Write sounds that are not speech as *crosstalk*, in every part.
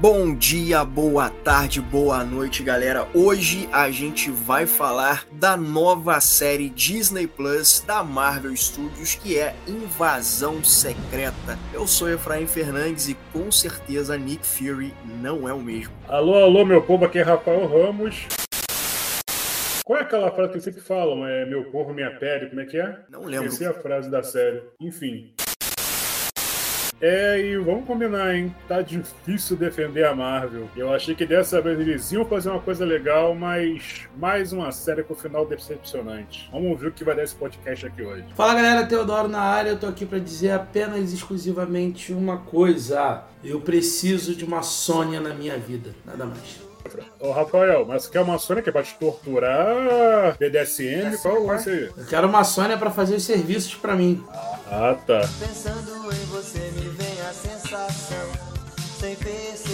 Bom dia, boa tarde, boa noite, galera. Hoje a gente vai falar da nova série Disney Plus da Marvel Studios, que é Invasão Secreta. Eu sou Efraim Fernandes e com certeza Nick Fury não é o mesmo. Alô, alô, meu povo, aqui é Rafael Ramos. Qual é aquela frase que sempre falam? É meu corpo, minha pele, como é que é? Não lembro. Essa é a frase da série. Enfim. É, e vamos combinar, hein? Tá difícil defender a Marvel. Eu achei que dessa vez eles iam fazer uma coisa legal, mas mais uma série com final decepcionante. Vamos ver o que vai dar esse podcast aqui hoje. Fala galera, Teodoro na área. Eu tô aqui para dizer apenas exclusivamente uma coisa. Eu preciso de uma Sônia na minha vida, nada mais. Ô, Rafael, mas você quer uma Sônia que é pra te torturar? BDSM? Qual vai ser? Eu quero uma Sônia para fazer os serviços para mim. Ah, tá. Pensando em você me vem a sensação Sem perceber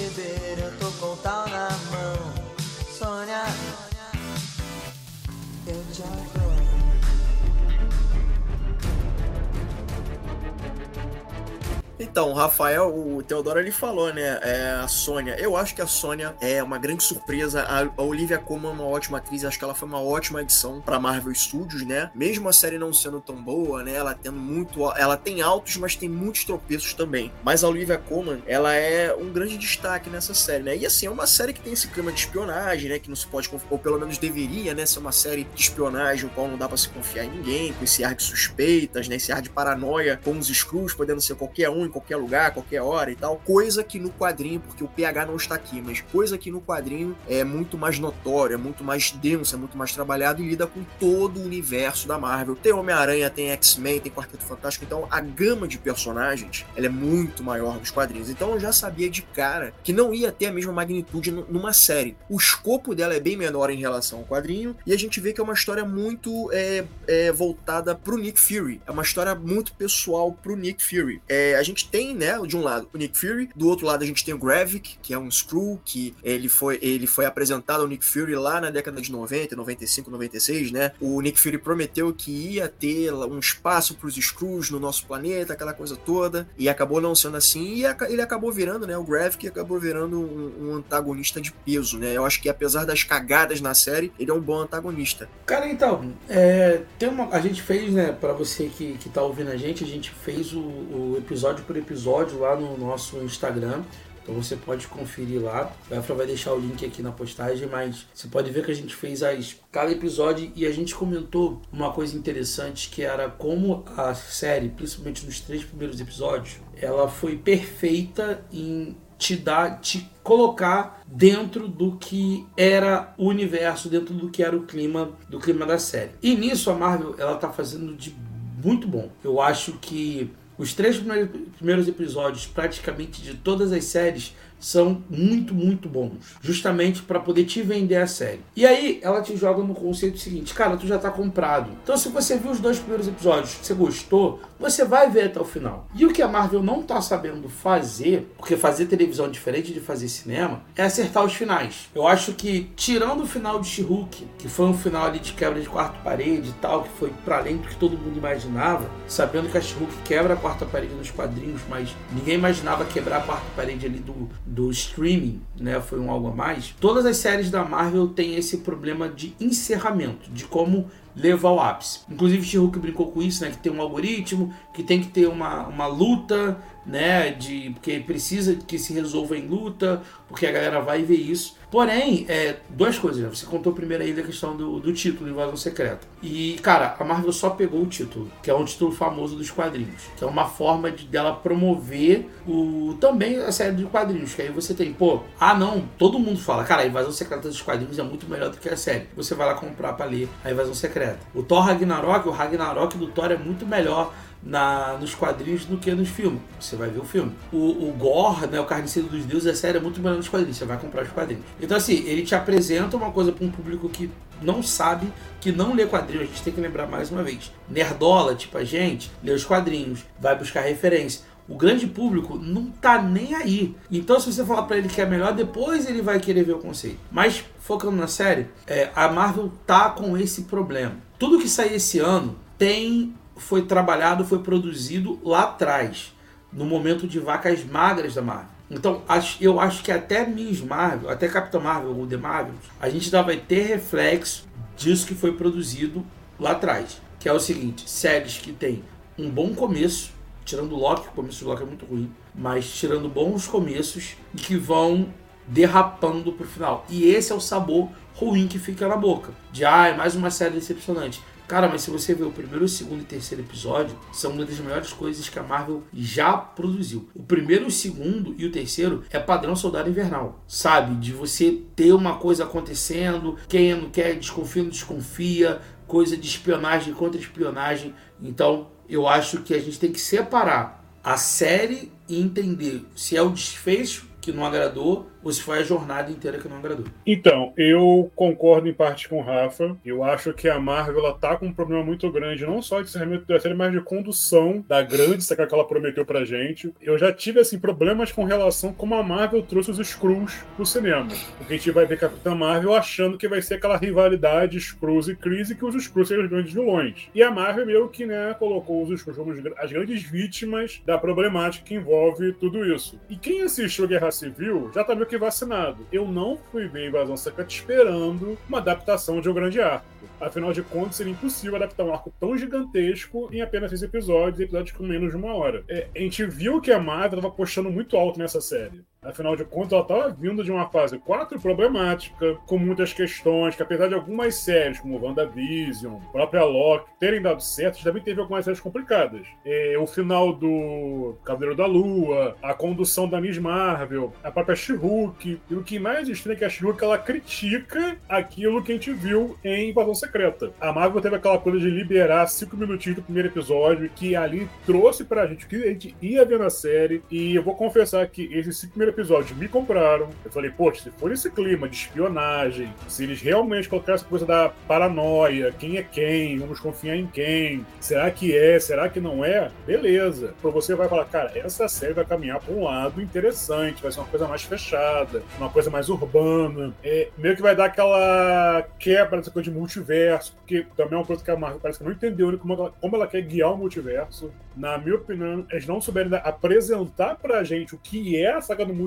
Então, o Rafael, o Teodoro, ele falou, né? É, a Sônia. Eu acho que a Sônia é uma grande surpresa. A, Olivia Colman é uma ótima atriz. Acho que ela foi uma ótima adição pra Marvel Studios, né? Mesmo a série não sendo tão boa, né? Ela tendo muito. Ela tem altos, mas tem muitos tropeços também. Mas a Olivia Colman, ela é um grande destaque nessa série, né? E assim, é uma série que tem esse clima de espionagem, né? Que não se pode ou pelo menos deveria, né? Ser uma série de espionagem, o qual não dá pra se confiar em ninguém, com esse ar de suspeitas, né? Esse ar de paranoia, com os Skrulls podendo ser qualquer um em qualquer lugar, qualquer hora e tal. Coisa que no quadrinho, porque o PH não está aqui, mas coisa que no quadrinho é muito mais notória, é muito mais densa, é muito mais trabalhado e lida com todo o universo da Marvel. Tem Homem-Aranha, tem X-Men, tem Quarteto Fantástico, então a gama de personagens ela é muito maior nos quadrinhos. Então eu já sabia de cara que não ia ter a mesma magnitude numa série. O escopo dela é bem menor em relação ao quadrinho e a gente vê que é uma história muito é, é, voltada pro Nick Fury. É uma história muito pessoal pro Nick Fury. É, a gente tem, né, de um lado o Nick Fury, do outro lado a gente tem o Gravik, que é um Skrull, que ele foi, ele foi apresentado ao Nick Fury lá na década de 90, 95, 96, né? O Nick Fury prometeu que ia ter um espaço pros Skrulls no nosso planeta, aquela coisa toda, e acabou não sendo assim, e ele acabou virando, né, o Gravik acabou virando um, um antagonista de peso, né? Eu acho que apesar das cagadas na série, ele é um bom antagonista. Cara, então, é, tem uma, a gente fez, né, pra você que, que tá ouvindo a gente, a gente fez o, o episódio por episódio lá no nosso Instagram. Então você pode conferir lá. O Efra vai deixar o link aqui na postagem, mas você pode ver que a gente fez as, cada episódio e a gente comentou uma coisa interessante que era como a série, principalmente nos três primeiros episódios, ela foi perfeita em te dar, te colocar dentro do que era o universo, dentro do que era o clima do clima da série. E nisso a Marvel ela tá fazendo de muito bom. Eu acho que os três primeiros, episódios, praticamente de todas as séries, são muito, muito bons. Justamente para poder te vender a série. E aí ela te joga no conceito seguinte: cara, tu já tá comprado. Então, se você viu os dois primeiros episódios, você gostou, você vai ver até o final. E o que a Marvel não tá sabendo fazer, porque fazer televisão é diferente de fazer cinema, é acertar os finais. Eu acho que, tirando o final de She-Hulk, que foi um final ali de quebra de quarta parede e tal, que foi para além do que todo mundo imaginava, sabendo que a She-Hulk quebra a quarta parede nos quadrinhos, mas ninguém imaginava quebrar a quarta parede ali do, do streaming, né? Foi um algo a mais. Todas as séries da Marvel têm esse problema de encerramento, de como levar ao ápice. Inclusive, She-Hulk brincou com isso, né? Que tem um algoritmo, que tem que ter uma, uma luta, né? De, porque precisa que se resolva em luta, porque a galera vai ver isso. Porém, é, duas coisas, né? Você contou primeiro aí da questão do, do título, Invasão Secreta. E, cara, a Marvel só pegou o título, que é um título famoso dos quadrinhos. Que é uma forma de dela promover o também a série de quadrinhos. Que aí você tem, pô, ah não, todo mundo fala, cara, a Invasão Secreta dos quadrinhos é muito melhor do que a série. Você vai lá comprar pra ler a Invasão Secreta. O Thor Ragnarok, o Ragnarok do Thor é muito melhor na, nos quadrinhos do que nos filmes. Você vai ver o filme. O, o Gore, né, o Carniceiro dos Deuses, a série é muito melhor nos quadrinhos. Você vai comprar os quadrinhos. Então, assim, ele te apresenta uma coisa para um público que não sabe, que não lê quadrinhos. A gente tem que lembrar mais uma vez. Nerdola, tipo a gente, lê os quadrinhos, vai buscar referência. O grande público não tá nem aí. Então, se você falar para ele que é melhor, depois ele vai querer ver o conceito. Mas, focando na série, é, a Marvel tá com esse problema. Tudo que sair esse ano tem foi trabalhado, foi produzido lá atrás, no momento de vacas magras da Marvel. Então, eu acho que até Miss Marvel, até Capitão Marvel ou The Marvel, a gente ainda vai ter reflexo disso que foi produzido lá atrás. Que é o seguinte, séries que tem um bom começo, tirando o Loki, o começo do Loki é muito ruim, mas tirando bons começos que vão derrapando pro final. E esse é o sabor ruim que fica na boca. De, ah, é mais uma série decepcionante. Cara, mas se você ver o primeiro, o segundo e terceiro episódio, são uma das melhores coisas que a Marvel já produziu. O primeiro, o segundo e o terceiro é padrão Soldado Invernal, sabe? De você ter uma coisa acontecendo, quem não quer, desconfia, não desconfia, coisa de espionagem contra espionagem. Então, eu acho que a gente tem que separar a série e entender se é o desfecho que não agradou ou se foi a jornada inteira que não agradou. Então, eu concordo em parte com o Rafa. Eu acho que a Marvel ela tá com um problema muito grande, não só de encerramento da série, mas de condução da grande saca que ela prometeu pra gente. Eu já tive assim problemas com relação a como a Marvel trouxe os Skrulls pro cinema. Porque a gente vai ver Capitã Marvel achando que vai ser aquela rivalidade Skrulls e Crise que os Skrulls seriam os grandes vilões. E a Marvel meio que, né, colocou os Skrulls como as grandes vítimas da problemática que envolve tudo isso. E quem assistiu Guerra Civil já tá meio que vacinado. Eu não fui ver Invasão Secreta esperando uma adaptação de O Grande Arco. Afinal de contas, seria impossível adaptar um arco tão gigantesco em apenas seis episódios, episódios com menos de uma hora. É, a gente viu que a Marvel estava postando muito alto nessa série. Afinal de contas, ela estava vindo de uma fase 4 problemática, com muitas questões, que apesar de algumas séries, como WandaVision, própria Loki, terem dado certo, também teve algumas séries complicadas. É, o final do Cavaleiro da Lua, a condução da Miss Marvel, a própria She-Hulk, e o que mais estranho é que a She-Hulk, ela critica aquilo que a gente viu em Invasão Secreta. A Marvel teve aquela coisa de liberar cinco minutinhos do primeiro episódio, que ali trouxe pra gente o que a gente ia ver na série, e eu vou confessar que esses cinco primeiros episódios me compraram. Eu falei, poxa, se for esse clima de espionagem, se eles realmente colocaram essa coisa da paranoia, quem é quem, vamos confiar em quem, será que é, será que não é? Beleza. Então você vai falar, cara, essa série vai caminhar para um lado interessante, vai ser uma coisa mais fechada, uma coisa mais urbana. É, meio que vai dar aquela quebra dessa coisa de multiverso, porque também é uma coisa que a Marvel parece que não entendeu né, como ela, como ela quer guiar o multiverso. Na minha opinião, eles não souberam apresentar pra gente o que é a saga do multiverso.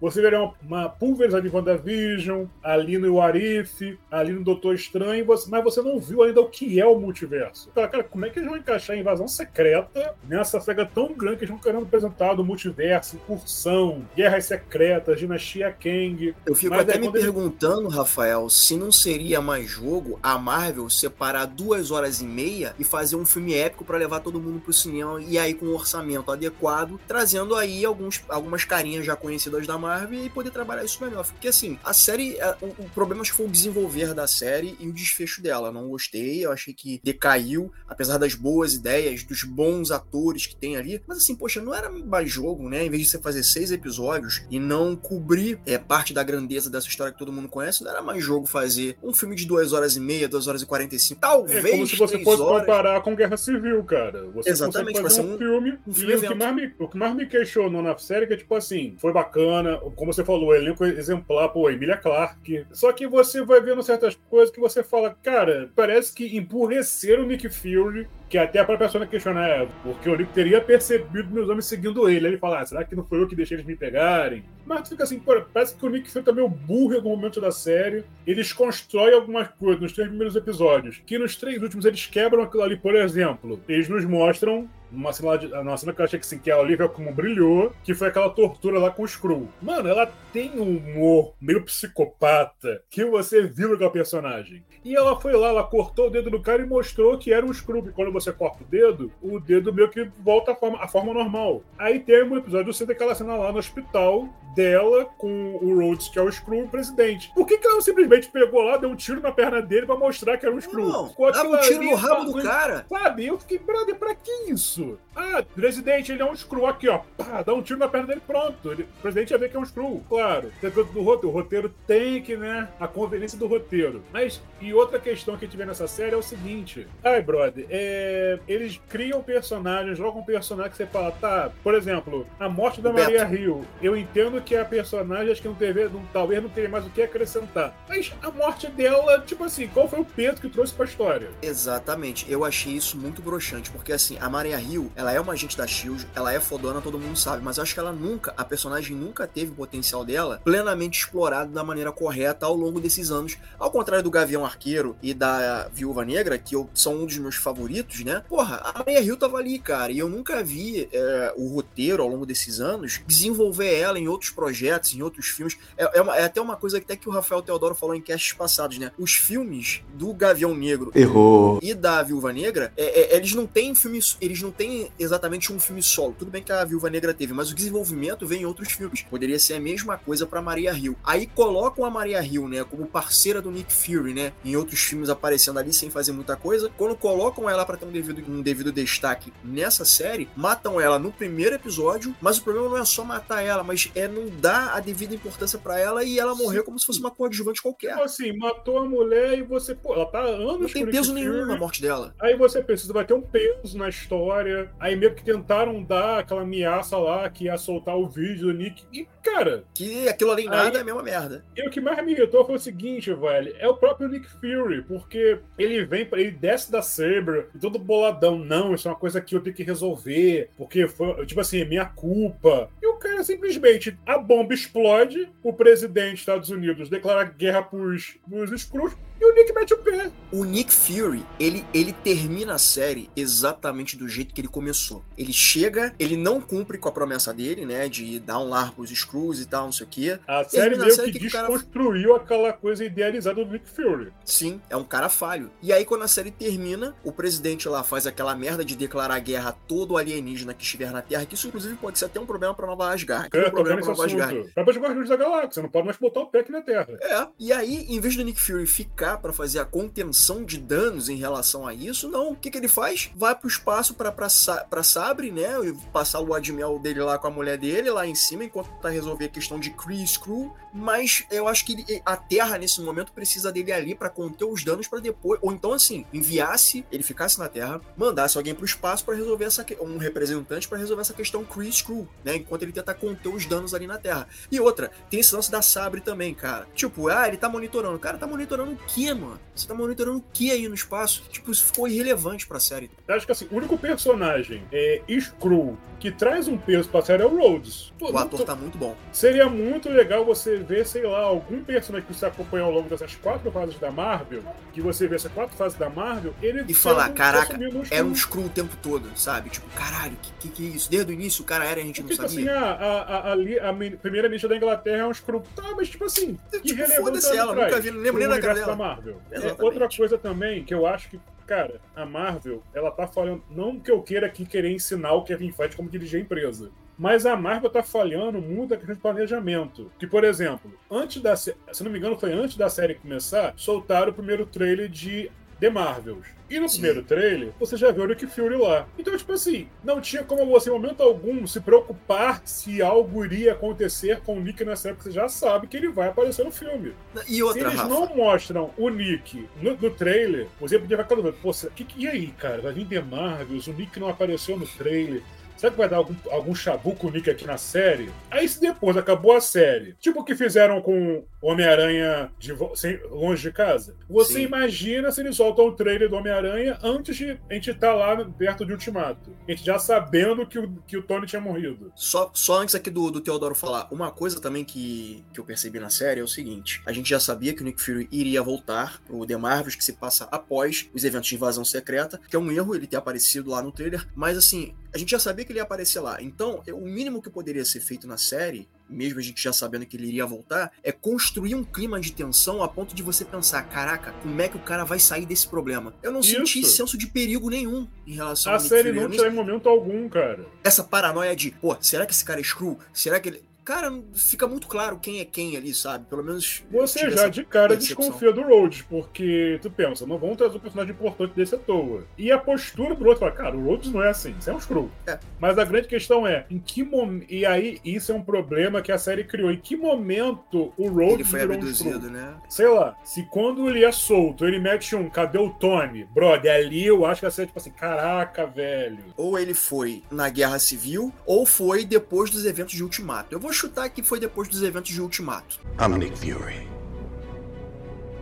Você verá uma, uma pulverizada de WandaVision, ali no Arif, ali no Doutor Estranho, você, mas você não viu ainda o que é o multiverso. Cara, cara, como é que eles vão encaixar a invasão secreta nessa saga tão grande que eles vão querendo apresentar do multiverso, incursão, guerras secretas, dinastia Kang. Eu fico Mas até é me perguntando, Rafael, se não seria mais jogo a Marvel separar duas horas e meia e fazer um filme épico pra levar todo mundo pro cinema e aí com um orçamento adequado, trazendo aí alguns, algumas carinhas já conhecidas da Marvel e poder trabalhar isso melhor. Porque assim, a série, a- o, o problema acho que foi o desenvolver da série e o desfecho dela. Eu Não gostei, eu achei que decaiu, apesar das boas ideias, dos bons atores que tem ali. Mas assim, poxa, não era mais jogo, né? Em vez de você fazer seis episódios e não cobrir é, parte da grandeza dessa história que todo mundo conhece, não era mais jogo fazer um filme de duas horas e meia, duas horas e quarenta e cinco, talvez É como se você fosse horas. comparar com Guerra Civil, cara. Você Exatamente, fazer um, um- filme. um e filme o que, mais me, o que mais me questionou na série é que, tipo assim, foi bacana, como você falou, elenco exemplar, pô, Emilia Clarke. Só que você vai vendo certas coisas que você fala, cara, parece que empurreceram o Nick Fury. Que até a própria Sônia questiona, é, porque o Nick teria percebido meus homens seguindo ele. Ele fala, ah, será que não foi eu que deixei eles me pegarem? Mas fica assim, pô, parece que o Nick Fury tá meio burro em algum momento da série. Eles constroem algumas coisas nos três primeiros episódios, que nos três últimos eles quebram aquilo ali, por exemplo. Eles nos mostram numa cena, de, numa cena que eu achei que, assim, que a Olivia como brilhou, que foi aquela tortura lá com o Skrull. Mano, ela tem um humor meio psicopata que você viu naquela personagem. E ela foi lá, ela cortou o dedo do cara e mostrou que era um Skrull. E quando você corta o dedo, o dedo meio que volta à forma, à forma normal. Aí tem um episódio, você tem aquela cena lá no hospital dela com o Rhodes, que é o Skrull, o presidente. Por que, que ela simplesmente pegou lá, deu um tiro na perna dele pra mostrar que era um Skrull? Não, dava um tiro no rabo uma do cara. Sabe? Eu fiquei, brother, pra que isso? Ah, presidente, ele é um screw aqui, ó. Pá, dá um tiro na perna dele, pronto. Ele, o presidente ia ver que é um screw, claro. Do roteiro. O roteiro tem que, né? A conveniência do roteiro. Mas, e outra questão que a gente vê nessa série é o seguinte. Ai, brother, é, eles criam personagens, jogam um personagem que você fala, tá, por exemplo, a morte da Beto. Maria Hill. Eu entendo que a personagem, acho que não teve, não, talvez não tenha mais o que acrescentar. Mas a morte dela, tipo assim, qual foi o peso que trouxe pra história? Exatamente, eu achei isso muito broxante, porque assim, a Maria Hill, ela é uma agente da SHIELD, ela é fodona, todo mundo sabe, mas eu acho que ela nunca, a personagem nunca teve o potencial dela plenamente explorado da maneira correta ao longo desses anos. Ao contrário do Gavião Arqueiro e da Viúva Negra, que eu, são um dos meus favoritos, né? Porra, a Maria Hill tava ali, cara, e eu nunca vi é, o roteiro ao longo desses anos desenvolver ela em outros projetos, em outros filmes. É, é, uma, é até uma coisa que até que o Rafael Teodoro falou em casts passados, né? Os filmes do Gavião Negro Errou. e da Viúva Negra, é, é, eles não têm filmes, eles não têm exatamente um filme solo. Tudo bem que a Viúva Negra teve, mas o desenvolvimento vem em outros filmes. Poderia ser a mesma coisa para Maria Hill. Aí colocam a Maria Hill, né, como parceira do Nick Fury, né, em outros filmes aparecendo ali sem fazer muita coisa. Quando colocam ela para ter um devido, um devido destaque nessa série, matam ela no primeiro episódio, mas o problema não é só matar ela, mas é não dar a devida importância para ela e ela morrer como se fosse uma coadjuvante qualquer. Tipo assim, matou a mulher e você, pô, ela tá anos Não tem peso Nick nenhum Fury. na morte dela. Aí você precisa, vai ter um peso na história. Aí meio que tentaram dar aquela ameaça lá que ia soltar o vídeo do Nick. E, cara, Que aquilo ali nada Aí- é a mesma merda. e o que mais me irritou foi o seguinte, velho. É o próprio Nick Fury, porque ele vem, ele desce da Saber e todo boladão. Não, isso é uma coisa que eu tenho que resolver, porque foi, tipo assim, é minha culpa. E o cara simplesmente, a bomba explode, o presidente dos Estados Unidos declara guerra pros, pros Skrulls e o Nick mete o pé. O Nick Fury, ele, ele termina a série exatamente do jeito que ele começou. Ele chega, ele não cumpre com a promessa dele, né? De dar um lar pros Screws e tal, não sei o quê. A série meio que que o cara- desconstruiu aquela coisa idealizada do Nick Fury. Sim, é um cara falho. E aí, quando a série termina, o presidente lá faz aquela merda de declarar guerra a todo alienígena que estiver na Terra, que isso, inclusive, pode ser até um problema pra Nova Asgard. É, um problema pra Nova Asgard. assunto. Para os Guardiões da Galáxia, não pode mais botar o pé aqui na Terra. É, e aí, em vez do Nick Fury ficar pra fazer a contenção de danos em relação a isso, não. O que, que ele faz? Vai pro espaço Sa- pra Sabre, né? E passar o lua de mel dele lá com a mulher dele, lá em cima, enquanto tá resolver a questão de Kree Screw. Mas eu acho que ele- a Terra, nesse momento, precisa dele ali pra conter os danos pra depois. Ou então, assim, enviasse, ele ficasse na Terra, mandasse alguém pro espaço pra resolver essa. um representante pra resolver essa questão Kree Screw, né? Enquanto ele tenta conter os danos ali na Terra. E outra, tem esse lance da Sabre também, cara. Tipo, ah, ele tá monitorando. Cara, tá monitorando o quê, mano? Você tá monitorando o quê aí no espaço? Tipo, isso ficou irrelevante pra série. Eu acho que assim, o único personagem é Screw que traz um peso pra série é o Rhodes. Pô, O ator tô- tá muito bom. Seria muito legal você ver, sei lá, algum personagem que você acompanhou ao longo dessas quatro fases da Marvel, que você vê essas quatro fases da Marvel, ele E falar, caraca, um Era um screw o tempo todo, sabe? Tipo, caralho, que, que que é isso? Desde o início o cara era e a gente não Tipo assim, sabia. ah, a, a, a, a mi- primeira ministra da Inglaterra é um Skrull. Tá, mas tipo assim, que Tipo, foda-se ela, nunca vi, não lembro nem da cara dela. Marvel. É, outra coisa também que eu acho que, cara, a Marvel, ela tá falhando. Não que eu queira aqui querer ensinar o Kevin Feige como dirigir a empresa. Mas a Marvel tá falhando muito na questão de planejamento. Que, por exemplo, antes da se não me engano, foi antes da série começar, soltaram o primeiro trailer de The Marvels. E no Sim. primeiro trailer, você já viu o Nick Fury lá. Então, tipo assim, não tinha como você, em momento algum, se preocupar se algo iria acontecer com o Nick nessa época. Você já sabe que ele vai aparecer no filme. E Se outra, eles Rafa. não mostram o Nick no, no trailer, você podia ficar dúvida, pô, que, que- e aí, cara? Vai vir The Marvels, o Nick não apareceu no trailer. Será que vai dar algum, algum chabu com o Nick aqui na série? Aí se depois acabou a série, tipo o que fizeram com Homem-Aranha sem- longe de casa, você Sim. imagina se eles soltam o trailer do Homem-Aranha antes de a gente estar lá perto de Ultimato. A gente já sabendo que o, que o Tony tinha morrido. Só, só antes aqui do, do Teodoro falar, uma coisa também que, que eu percebi na série é o seguinte: a gente já sabia que o Nick Fury iria voltar pro The Marvels, que se passa após os eventos de invasão secreta, que é um erro ele ter aparecido lá no trailer, mas assim, a gente já sabia que ele ia aparecer lá. Então, o mínimo que poderia ser feito na série, mesmo a gente já sabendo que ele iria voltar, é construir um clima de tensão a ponto de você pensar: caraca, como é que o cara vai sair desse problema? Eu não senti Isso. senso de perigo nenhum em relação A Nick série Fury. Não tinha em momento algum, cara. essa paranoia de, pô, será que esse cara é Screw? Será que ele. Cara, fica muito claro quem é quem ali, sabe? Pelo menos. Você já de cara percepção. desconfia do Rhodes, porque tu pensa, não vão trazer um personagem importante desse à toa. E a postura do outro fala, cara, o Rhodes não é assim, isso é um Skrull. É. Mas a grande questão é, em que momento. E aí, isso é um problema que a série criou. Em que momento o Rhodes Ele foi um abduzido, Skrull? né? Sei lá, se quando ele é solto, ele mete um, cadê o Tony? Brother, ali eu acho que a série, tipo assim, caraca, velho. Ou ele foi na Guerra Civil, ou foi depois dos eventos de Ultimato. Eu vou chutar que foi depois dos eventos de Ultimato. I'm Nick Fury.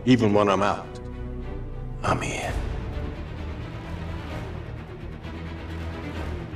Even when I'm out, I'm in.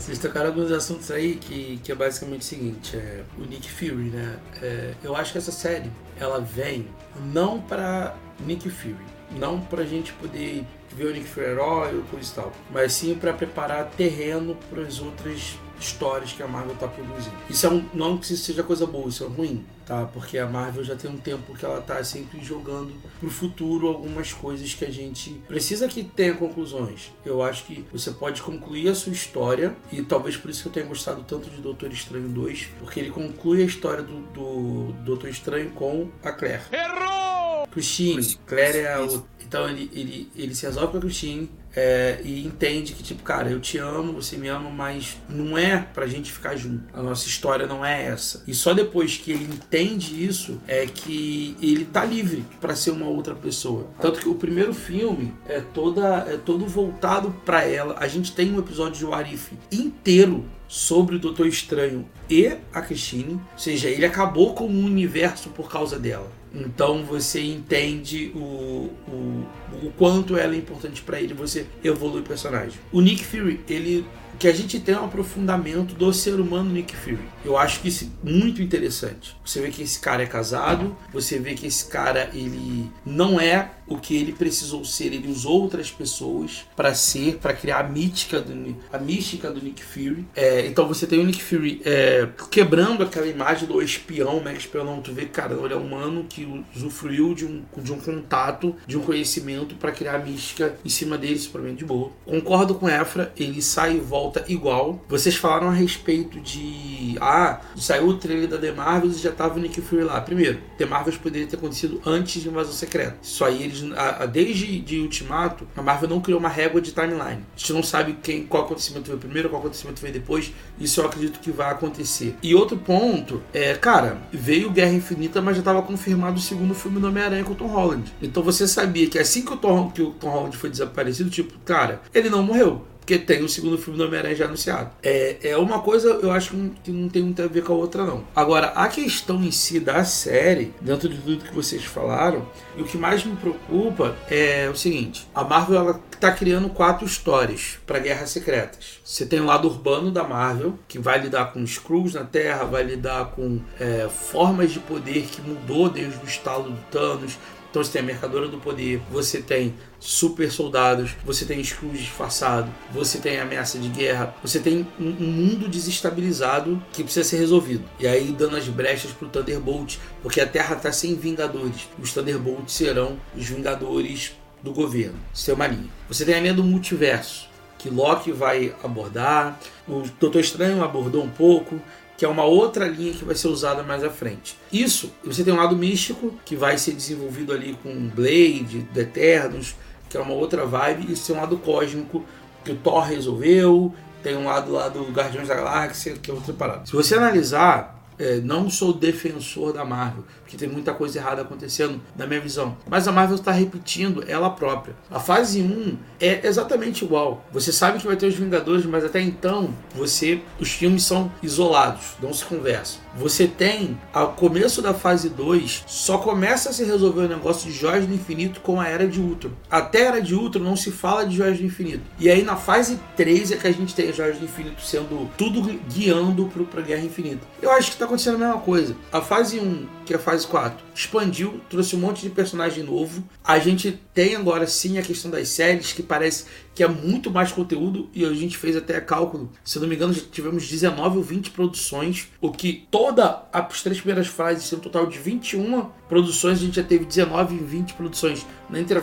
Vocês tocaram alguns assuntos aí que, que é basicamente o seguinte, é, o Nick Fury, né? É, eu acho que essa série, ela vem não pra Nick Fury, não pra gente poder ver o Nick Fury herói ou coisa e tal, mas sim pra preparar terreno para as outras histórias que a Marvel tá produzindo. Isso é um, não que isso seja coisa boa, isso é ruim, tá? Porque a Marvel já tem um tempo que ela tá sempre jogando pro futuro algumas coisas que a gente precisa que tenha conclusões. Eu acho que você pode concluir a sua história, e talvez por isso que eu tenha gostado tanto de Doutor Estranho 2, porque ele conclui a história do, do Doutor Estranho com a Claire. Errou! Christine, Claire é a outra. Então ele, ele, ele se resolve com a Christine, é, e entende que, tipo, cara, eu te amo, você me ama, mas não é pra gente ficar junto. A nossa história não é essa. E só depois que ele entende isso é que ele tá livre para ser uma outra pessoa. Tanto que o primeiro filme é toda é todo voltado para ela. A gente tem um episódio de Warif inteiro sobre o Doutor Estranho e a Christine, ou seja, ele acabou com o universo por causa dela. Então você entende o, o, o quanto ela é importante para ele, você evolui o personagem. O Nick Fury, ele que a gente tem um aprofundamento do ser humano Nick Fury. Eu acho que isso é muito interessante. Você vê que esse cara é casado, você vê que esse cara ele não é o que ele precisou ser, ele usou outras pessoas para ser, para criar a mística do, a mística do Nick Fury. É, então você tem o Nick Fury é, quebrando aquela imagem do espião, mega espião, não, tu vê, cara, ele é um humano que usufruiu de um, de um contato, de um conhecimento para criar a mística em cima dele, isso pra mim é de boa. Concordo com Efra, ele sai e volta igual. Vocês falaram a respeito de. Ah, saiu o trailer da The Marvels e já tava o Nick Fury lá. Primeiro, The Marvels poderia ter acontecido antes de Invasão Secreta. Isso aí eles. A, a, desde de Ultimato, a Marvel não criou uma régua de timeline. A gente não sabe quem, qual acontecimento veio primeiro, qual acontecimento veio depois. Isso eu acredito que vai acontecer. E outro ponto é, cara, veio Guerra Infinita, mas já estava confirmado o segundo filme do Homem-Aranha com o Tom Holland. Então você sabia que assim que o Tom, que o Tom Holland foi desaparecido, tipo, cara, ele não morreu porque tem o segundo filme do Homem-Aranha já anunciado. É, é uma coisa, eu acho que não tem muito a ver com a outra, não. Agora, a questão em si da série, dentro de tudo que vocês falaram, e o que mais me preocupa é o seguinte: a Marvel ela tá criando quatro histórias para Guerras Secretas. Você tem o lado urbano da Marvel, que vai lidar com Skrulls na Terra, vai lidar com é, formas de poder que mudou desde o estalo do Thanos, então você tem a Mercadora do Poder, você tem super soldados, você tem Skrulls disfarçado, você tem ameaça de guerra, você tem um, mundo desestabilizado que precisa ser resolvido. E aí dando as brechas pro Thunderbolt, porque a Terra tá sem Vingadores. Os Thunderbolts serão os Vingadores do governo. Isso uma linha. Você tem a linha do multiverso, que Loki vai abordar, o Doutor Estranho abordou um pouco, que é uma outra linha que vai ser usada mais à frente. Isso, você tem um lado místico, que vai ser desenvolvido ali com Blade, The Eternos, que é uma outra vibe, e você tem um lado cósmico, que o Thor resolveu, tem um lado lá do Guardiões da Galáxia, que é outra parada. Se você analisar, é, não sou defensor da Marvel, porque tem muita coisa errada acontecendo na minha visão. Mas a Marvel está repetindo ela própria. A fase 1 é exatamente igual. Você sabe que vai ter os Vingadores, mas até então você os filmes são isolados, não se conversam. Você tem ao começo da fase 2, só começa a se resolver o negócio de Joias do Infinito com a Era de Ultron. Até a Era de Ultron não se fala de Joias do Infinito. E aí na fase 3 é que a gente tem as Joias do Infinito sendo tudo guiando para a Guerra Infinita. Eu acho que está acontecendo a mesma coisa. A fase 1, que é a fase 4. Expandiu, trouxe um monte de personagem novo. A gente tem agora sim a questão das séries, que parece que é muito mais conteúdo, e a gente fez até cálculo. Se não me engano, tivemos 19 ou 20 produções, o que toda as três primeiras fases, um total de 21 produções, a gente já teve 19 e 20 produções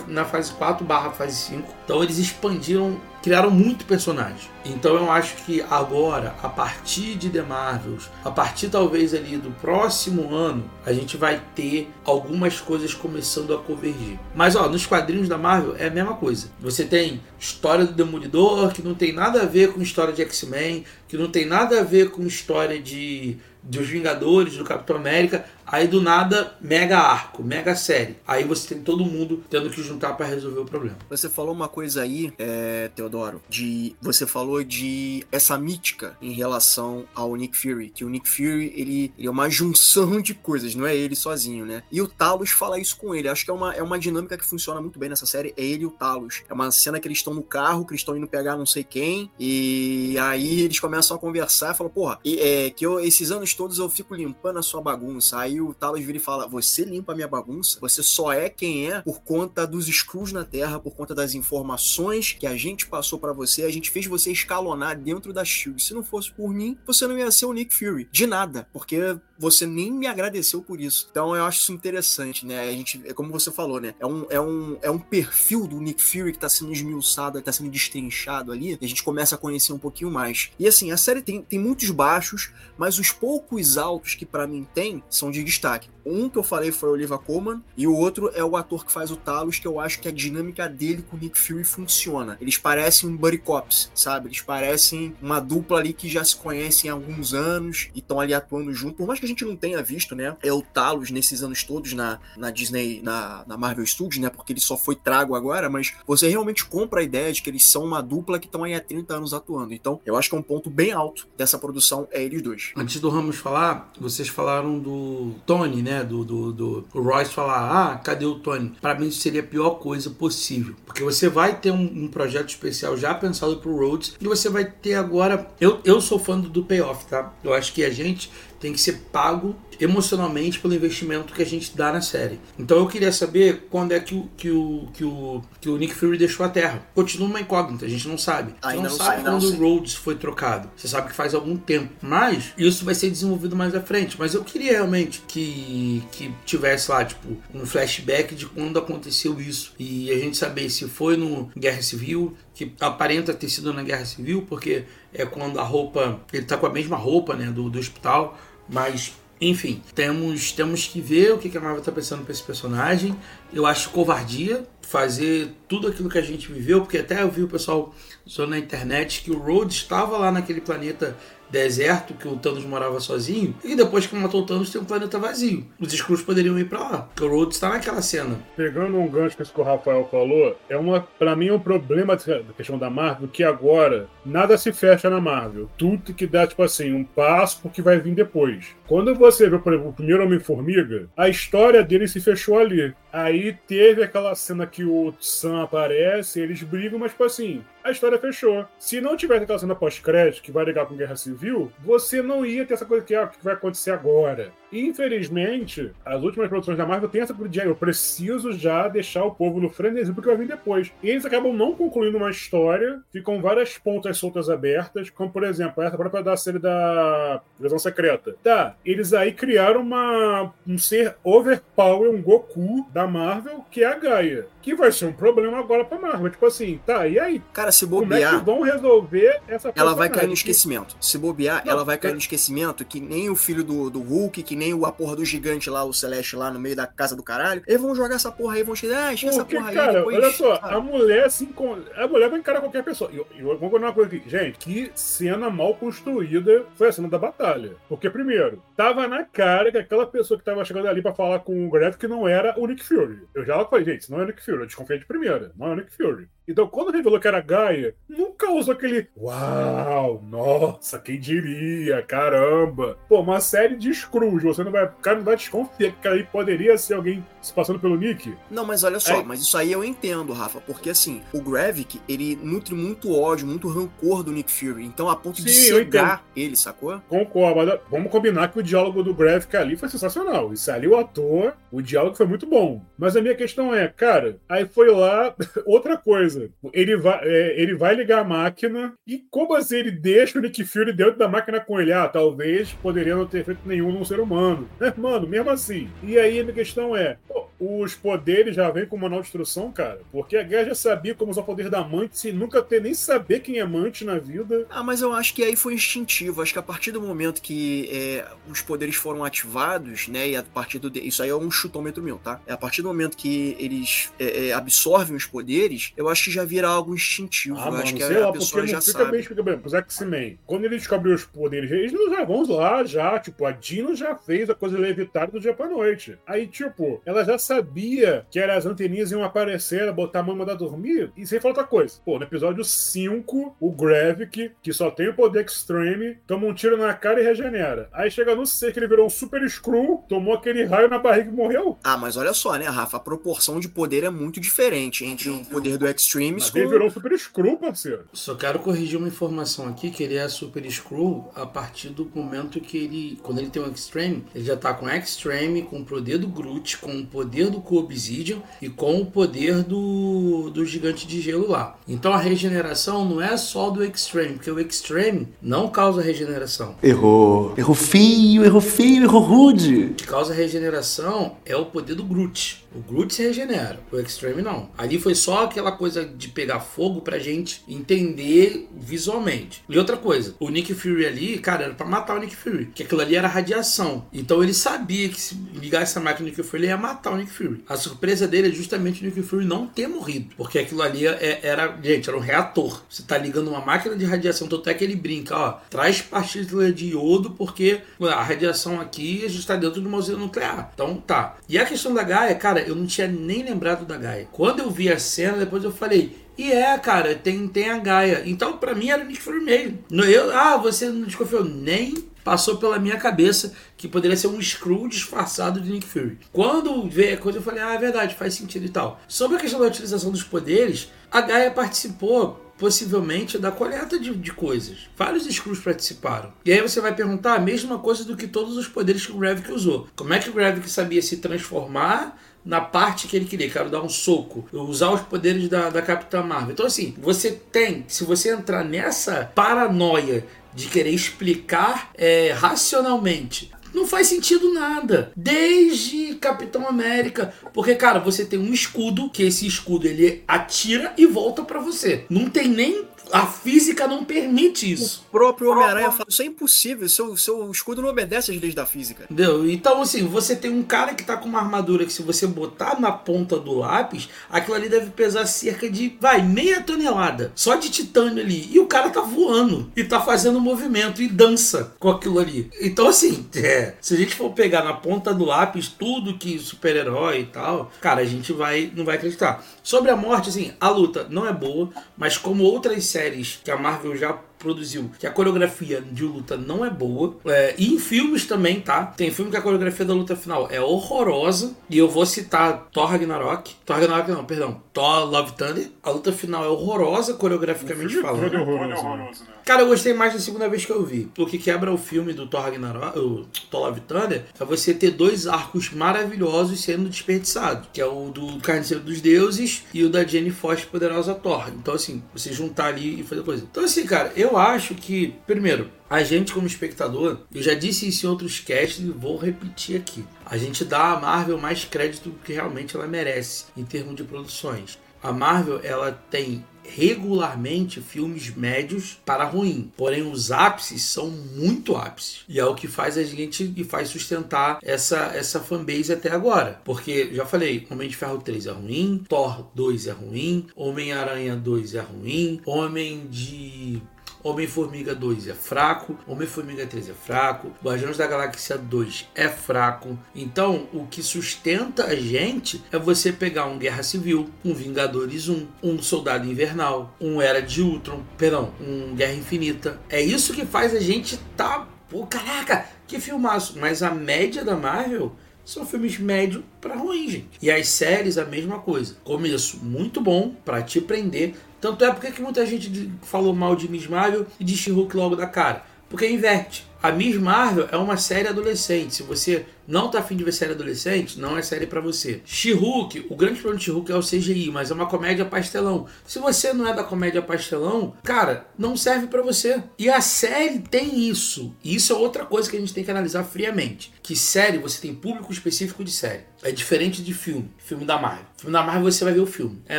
na fase 4 barra fase 5. Então eles expandiram, criaram muito personagem. Então eu acho que agora, a partir de The Marvels, a partir talvez ali do próximo ano, a gente vai ter algumas coisas começando a convergir. Mas ó, nos quadrinhos da Marvel é a mesma coisa. Você tem história do Demolidor que não tem nada a ver com história de X-Men, que não tem nada a ver com história de dos Vingadores, do Capitão América, aí do nada, mega arco, mega série. Aí você tem todo mundo tendo que juntar para resolver o problema. Você falou uma coisa aí, é, Teodoro, de você falou de essa mítica em relação ao Nick Fury, que o Nick Fury ele, ele é uma junção de coisas, não é ele sozinho, né? E o Talos fala isso com ele. Acho que é uma, é uma dinâmica que funciona muito bem nessa série, é ele e o Talos. É uma cena que eles estão no carro, que eles estão indo pegar não sei quem, e aí eles começam a conversar falam, porra, é, que eu, esses anos todos eu fico limpando a sua bagunça. Aí o Talos vira e fala: Você limpa a minha bagunça? Você só é quem é por conta dos screws na Terra, por conta das informações que a gente passou para você. A gente fez você escalonar dentro da Shield. Se não fosse por mim, você não ia ser o Nick Fury. De nada, porque você nem me agradeceu por isso. Então eu acho isso interessante, né? A gente, é como você falou, né? É um, é um, é um perfil do Nick Fury que tá sendo esmiuçado, tá sendo destrinchado ali, e a gente começa a conhecer um pouquinho mais. E assim, a série tem, tem muitos baixos, mas os poucos altos que para mim tem são de destaque. Um que eu falei foi o Oliva Coleman, e o outro é o ator que faz o Talos, que eu acho que a dinâmica dele com o Nick Fury funciona. Eles parecem um buddy cops, sabe? Eles parecem uma dupla ali que já se conhecem há alguns anos e estão ali atuando junto. Por mais que a gente não tenha visto, né, é o Talos nesses anos todos na, na Disney, na, na Marvel Studios, né, porque ele só foi trago agora, mas você realmente compra a ideia de que eles são uma dupla que estão aí há 30 anos atuando. Então, eu acho que é um ponto bem alto dessa produção é eles dois. Antes do Ramos falar, vocês falaram do Tony, né? Do, do, do Royce falar, ah, cadê o Tony? Para mim isso seria a pior coisa possível. Porque você vai ter um, um projeto especial já pensado pro Rhodes e você vai ter agora. Eu, eu sou fã do payoff, tá? Eu acho que a gente tem que ser pago emocionalmente pelo investimento que a gente dá na série. Então eu queria saber quando é que o, que o, que o, que o Nick Fury deixou a Terra. Continua uma incógnita, a gente não sabe. Você não, não sabe sei, quando o Rhodes foi trocado. Você sabe que faz algum tempo. Mas isso vai ser desenvolvido mais à frente. Mas eu queria realmente que, que tivesse lá, tipo, um flashback de quando aconteceu isso. E a gente saber se foi no Guerra Civil, que aparenta ter sido na Guerra Civil, porque é quando a roupa. Ele tá com a mesma roupa, né, do, do hospital mas, enfim, temos, temos que ver o que a Marvel está pensando para esse personagem. Eu acho covardia fazer tudo aquilo que a gente viveu, porque até eu vi o pessoal só na internet que o Rhodes estava lá naquele planeta deserto que o Thanos morava sozinho, e depois que matou o Thanos tem um planeta vazio. Os Skrulls poderiam ir para lá, porque o Rhodes está naquela cena. Pegando um gancho que o Rafael falou, é uma, para mim, é um problema da questão da Marvel, que agora nada se fecha na Marvel. Tudo que dá, tipo assim, um passo porque vai vir depois. Quando você vê, por exemplo, o primeiro Homem-Formiga, a história dele se fechou ali. Aí teve aquela cena que o Sam aparece, eles brigam, mas, tipo assim, a história fechou. Se não tivesse aquela cena pós-crédito que vai ligar com Guerra Civil, você não ia ter essa coisa que, ah, que vai acontecer agora. Infelizmente, as últimas produções da Marvel têm essa coisa de ah, eu preciso já deixar o povo no frenesi porque vai vir depois. E eles acabam não concluindo uma história, ficam várias pontas soltas abertas, como por exemplo, essa própria da série da Visão Secreta. Tá, eles aí criaram uma, um ser overpower, um Goku da Marvel, que é a Gaia. Que vai ser um problema agora pra Marvel. Tipo assim, tá, e aí? Cara, se bobear. Como é que vão resolver essa Ela vai cair no esquecimento. Se bobear, não, ela vai cair é... no esquecimento que nem o filho do, do Hulk, que nem o, a porra do gigante lá, o Celeste lá no meio da casa do caralho. Eles vão jogar essa porra aí, vão chegar, ah, essa porra cara, aí. Depois, olha só, cara. a mulher assim, a mulher vai encarar qualquer pessoa. E eu, eu vou contar uma coisa aqui. Gente, que cena mal construída foi a cena da batalha. Porque, primeiro, tava na cara que aquela pessoa que tava chegando ali pra falar com o Greta que não era o Nick Fury. Eu já falei, gente, não é o Nick Fury, eu desconfiei de primeira, não é o Nick Fury. Então, quando revelou que era Gaia, nunca usou aquele Uau, nossa, quem diria, caramba. Pô, uma série de Scrooge, você não vai. O cara não vai desconfiar que aí poderia ser alguém se passando pelo Nick. Não, mas olha só, é. mas isso aí eu entendo, Rafa, porque assim, o Gravik, ele nutre muito ódio, muito rancor do Nick Fury. Então, a ponto Sim, de cegar ele, sacou? Concordo, mas vamos combinar que o diálogo do Gravik ali foi sensacional. Isso ali, o ator, o diálogo foi muito bom. Mas a minha questão é, cara, aí foi lá, *laughs* outra coisa coisa. Ele vai, é, ele vai ligar a máquina e como assim ele deixa o Nick Fury dentro da máquina com ele? Ah, talvez poderia não ter feito nenhum num ser humano. Mano, mesmo assim. E aí a minha questão é, pô, os poderes já vêm com o manual de instrução, cara. Porque a guerra já sabia como usar o poder da Mantis sem nunca ter nem saber quem é Mantis na vida. Ah, mas eu acho que aí foi instintivo. Acho que a partir do momento que é, os poderes foram ativados, né? E a partir do. Isso aí é um chutômetro meu, tá? É a partir do momento que eles é, é, absorvem os poderes, eu acho que já vira algo instintivo. Ah, eu mano, acho que sei a, lá, a pessoa porque já não fica sabe. bem, explica bem. Os X-Men, quando eles descobriram os poderes, eles não já vão lá, já, tipo, a Dino já fez a coisa levitada do dia pra noite. Aí, tipo, ela já sabia que era as anteninhas iam aparecer, botar a mãe e mandar dormir, e sem falar outra coisa. Pô, no episódio 5, o Gravik, que só tem o poder Extreme, toma um tiro na cara e regenera. Aí chega no C que ele virou um Super Screw, tomou aquele raio na barriga e morreu. Ah, mas olha só, né, Rafa? A proporção de poder é muito diferente entre o poder do Extremes Mas com. ele virou um Super Screw, parceiro. Só quero corrigir uma informação aqui, que ele é Super Screw a partir do momento que ele, quando ele tem o Extreme, ele já tá com Extreme, com o poder do Groot, com o poder do Obsidian e com o poder do, do gigante de gelo lá. Então a regeneração não é só do Extreme, porque o Extreme não causa regeneração. Errou. Errou feio, errou feio, errou rude. O que causa regeneração é o poder do Groot. O Groot se regenera, o Extreme não. Ali foi só aquela coisa de pegar fogo pra gente entender visualmente. E outra coisa, o Nick Fury ali, cara, era pra matar o Nick Fury, que aquilo ali era radiação. Então ele sabia que se ligar essa máquina no Nick Fury, ele ia matar o Nick Fury. A surpresa dele é justamente o Nick Fury não ter morrido, porque aquilo ali é- era, gente, era um reator. Você tá ligando uma máquina de radiação, tanto é que ele brinca, ó, traz partícula de iodo, porque a radiação aqui a gente tá dentro de uma usina nuclear. Então tá. E a questão da Gaia, cara, eu não tinha nem lembrado da Gaia. Quando eu vi a cena, depois eu falei, e é, cara, tem, tem a Gaia. Então, pra mim, era o Nick Fury Eu, ah, você não desconfiou? Nem passou pela minha cabeça que poderia ser um Skrull disfarçado de Nick Fury. Quando veio a coisa, eu falei, ah, é verdade, faz sentido e tal. Sobre a questão da utilização dos poderes, a Gaia participou possivelmente da coleta de, de coisas. Vários Skrulls participaram. E aí você vai perguntar a mesma coisa do que todos os poderes que o Gravik usou. Como é que o Gravik sabia se transformar na parte que ele queria, quero dar um soco, usar os poderes da, da Capitã Marvel. Então, assim, você tem, se você entrar nessa paranoia de querer explicar é, racionalmente. Não faz sentido nada. Desde Capitão América. Porque, cara, você tem um escudo, que esse escudo ele atira e volta pra você. Não tem nem. A física não permite isso. O próprio Homem-Aranha fala: Isso é impossível, seu, seu escudo não obedece às leis da física. Entendeu? Então, assim, você tem um cara que tá com uma armadura que, se você botar na ponta do lápis, aquilo ali deve pesar cerca de, vai, meia tonelada. Só de titânio ali. E o cara tá voando. E tá fazendo movimento e dança com aquilo ali. Então, assim, *laughs* é, se a gente for pegar na ponta do lápis tudo que super-herói e tal, cara, a gente vai não vai acreditar. Sobre a morte, assim, a luta não é boa, mas como outras séries que a Marvel já produziu, que a coreografia de luta não é boa. É, e em filmes também, tá? Tem filme que a coreografia da luta final é horrorosa. E eu vou citar Thor Ragnarok. Thor Ragnarok não, perdão. Thor Love Thunder. A luta final é horrorosa, coreograficamente falando. Todo horroroso, né? Cara, eu gostei mais da segunda vez que eu vi. O que quebra o filme do Thor Ragnarok, o Thor Love Thunder, é você ter dois arcos maravilhosos sendo desperdiçados. Que é o do Carniceiro dos Deuses e o da Jenny Foster Poderosa Thor. Então, assim, você juntar ali e fazer coisa. Então, assim, cara, eu acho que, primeiro, a gente como espectador, eu já disse isso em outros casts e vou repetir aqui. A gente dá à Marvel mais crédito do que realmente ela merece em termos de produções. A Marvel, ela tem regularmente filmes médios para ruim. Porém, os ápices são muito ápices. E é o que faz a gente e faz sustentar essa, essa fanbase até agora. Porque, já falei, Homem de Ferro 3 é ruim, Thor 2 é ruim, Homem-Aranha 2 é ruim, Homem de Homem-Formiga 2 é fraco, Homem-Formiga 3 é fraco, Guardiões da Galáxia 2 é fraco. Então, o que sustenta a gente é você pegar um Guerra Civil, um Vingadores 1, um Soldado Invernal, um Era de Ultron, perdão, um Guerra Infinita. É isso que faz a gente tá, pô, caraca, que filmaço. Mas a média da Marvel são filmes médio para ruim, gente. E as séries a mesma coisa. Começo muito bom para te prender. Tanto é porque que muita gente falou mal de Miss Marvel e de She-Hulk logo da cara. Porque inverte. A Miss Marvel é uma série adolescente. Se você não tá afim de ver série adolescente, não é série pra você. She-Hulk, o grande problema de She-Hulk é o CGI, mas é uma comédia pastelão. Se você não é da comédia pastelão, cara, não serve pra você. E a série tem isso. E isso é outra coisa que a gente tem que analisar friamente. Que série, você tem público específico de série. É diferente de filme. Filme da Marvel. Filme da Marvel você vai ver o filme. É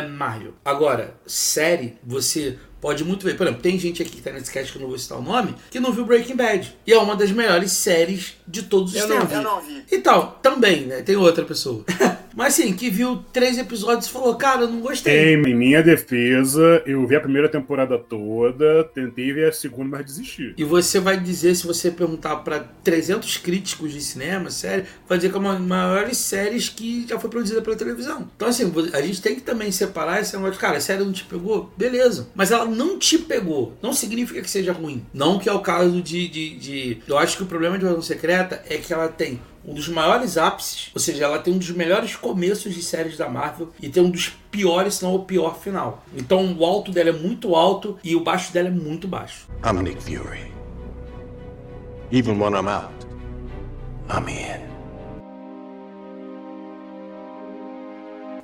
Marvel. Agora, série, você pode muito ver. Por exemplo, tem gente aqui que tá nesse cast que eu não vou citar o nome, que não viu Breaking Bad. E é uma das melhores séries de todos os Eu não tempos. vi. Eu não vi. E tal, também, né? Tem outra pessoa. *laughs* Mas assim, que viu três episódios e falou, cara, eu não gostei. Em minha defesa, eu vi a primeira temporada toda, tentei ver a segunda, mas desisti. E você vai dizer, se você perguntar pra 300 críticos de cinema, série, vai dizer que é uma das maiores séries que já foi produzida pela televisão. Então, assim, a gente tem que também separar esse negócio cara, a série não te pegou? Beleza. Mas ela não te pegou. Não significa que seja ruim. Não que é o caso de. de, de... Eu acho que o problema de Invasão Secreta é que ela tem um dos maiores ápices, ou seja, ela tem um dos melhores começos de séries da Marvel e tem um dos piores, se não o pior final. Então o alto dela é muito alto e o baixo dela é muito baixo. I'm Nick Fury. Even when I'm out, I'm in.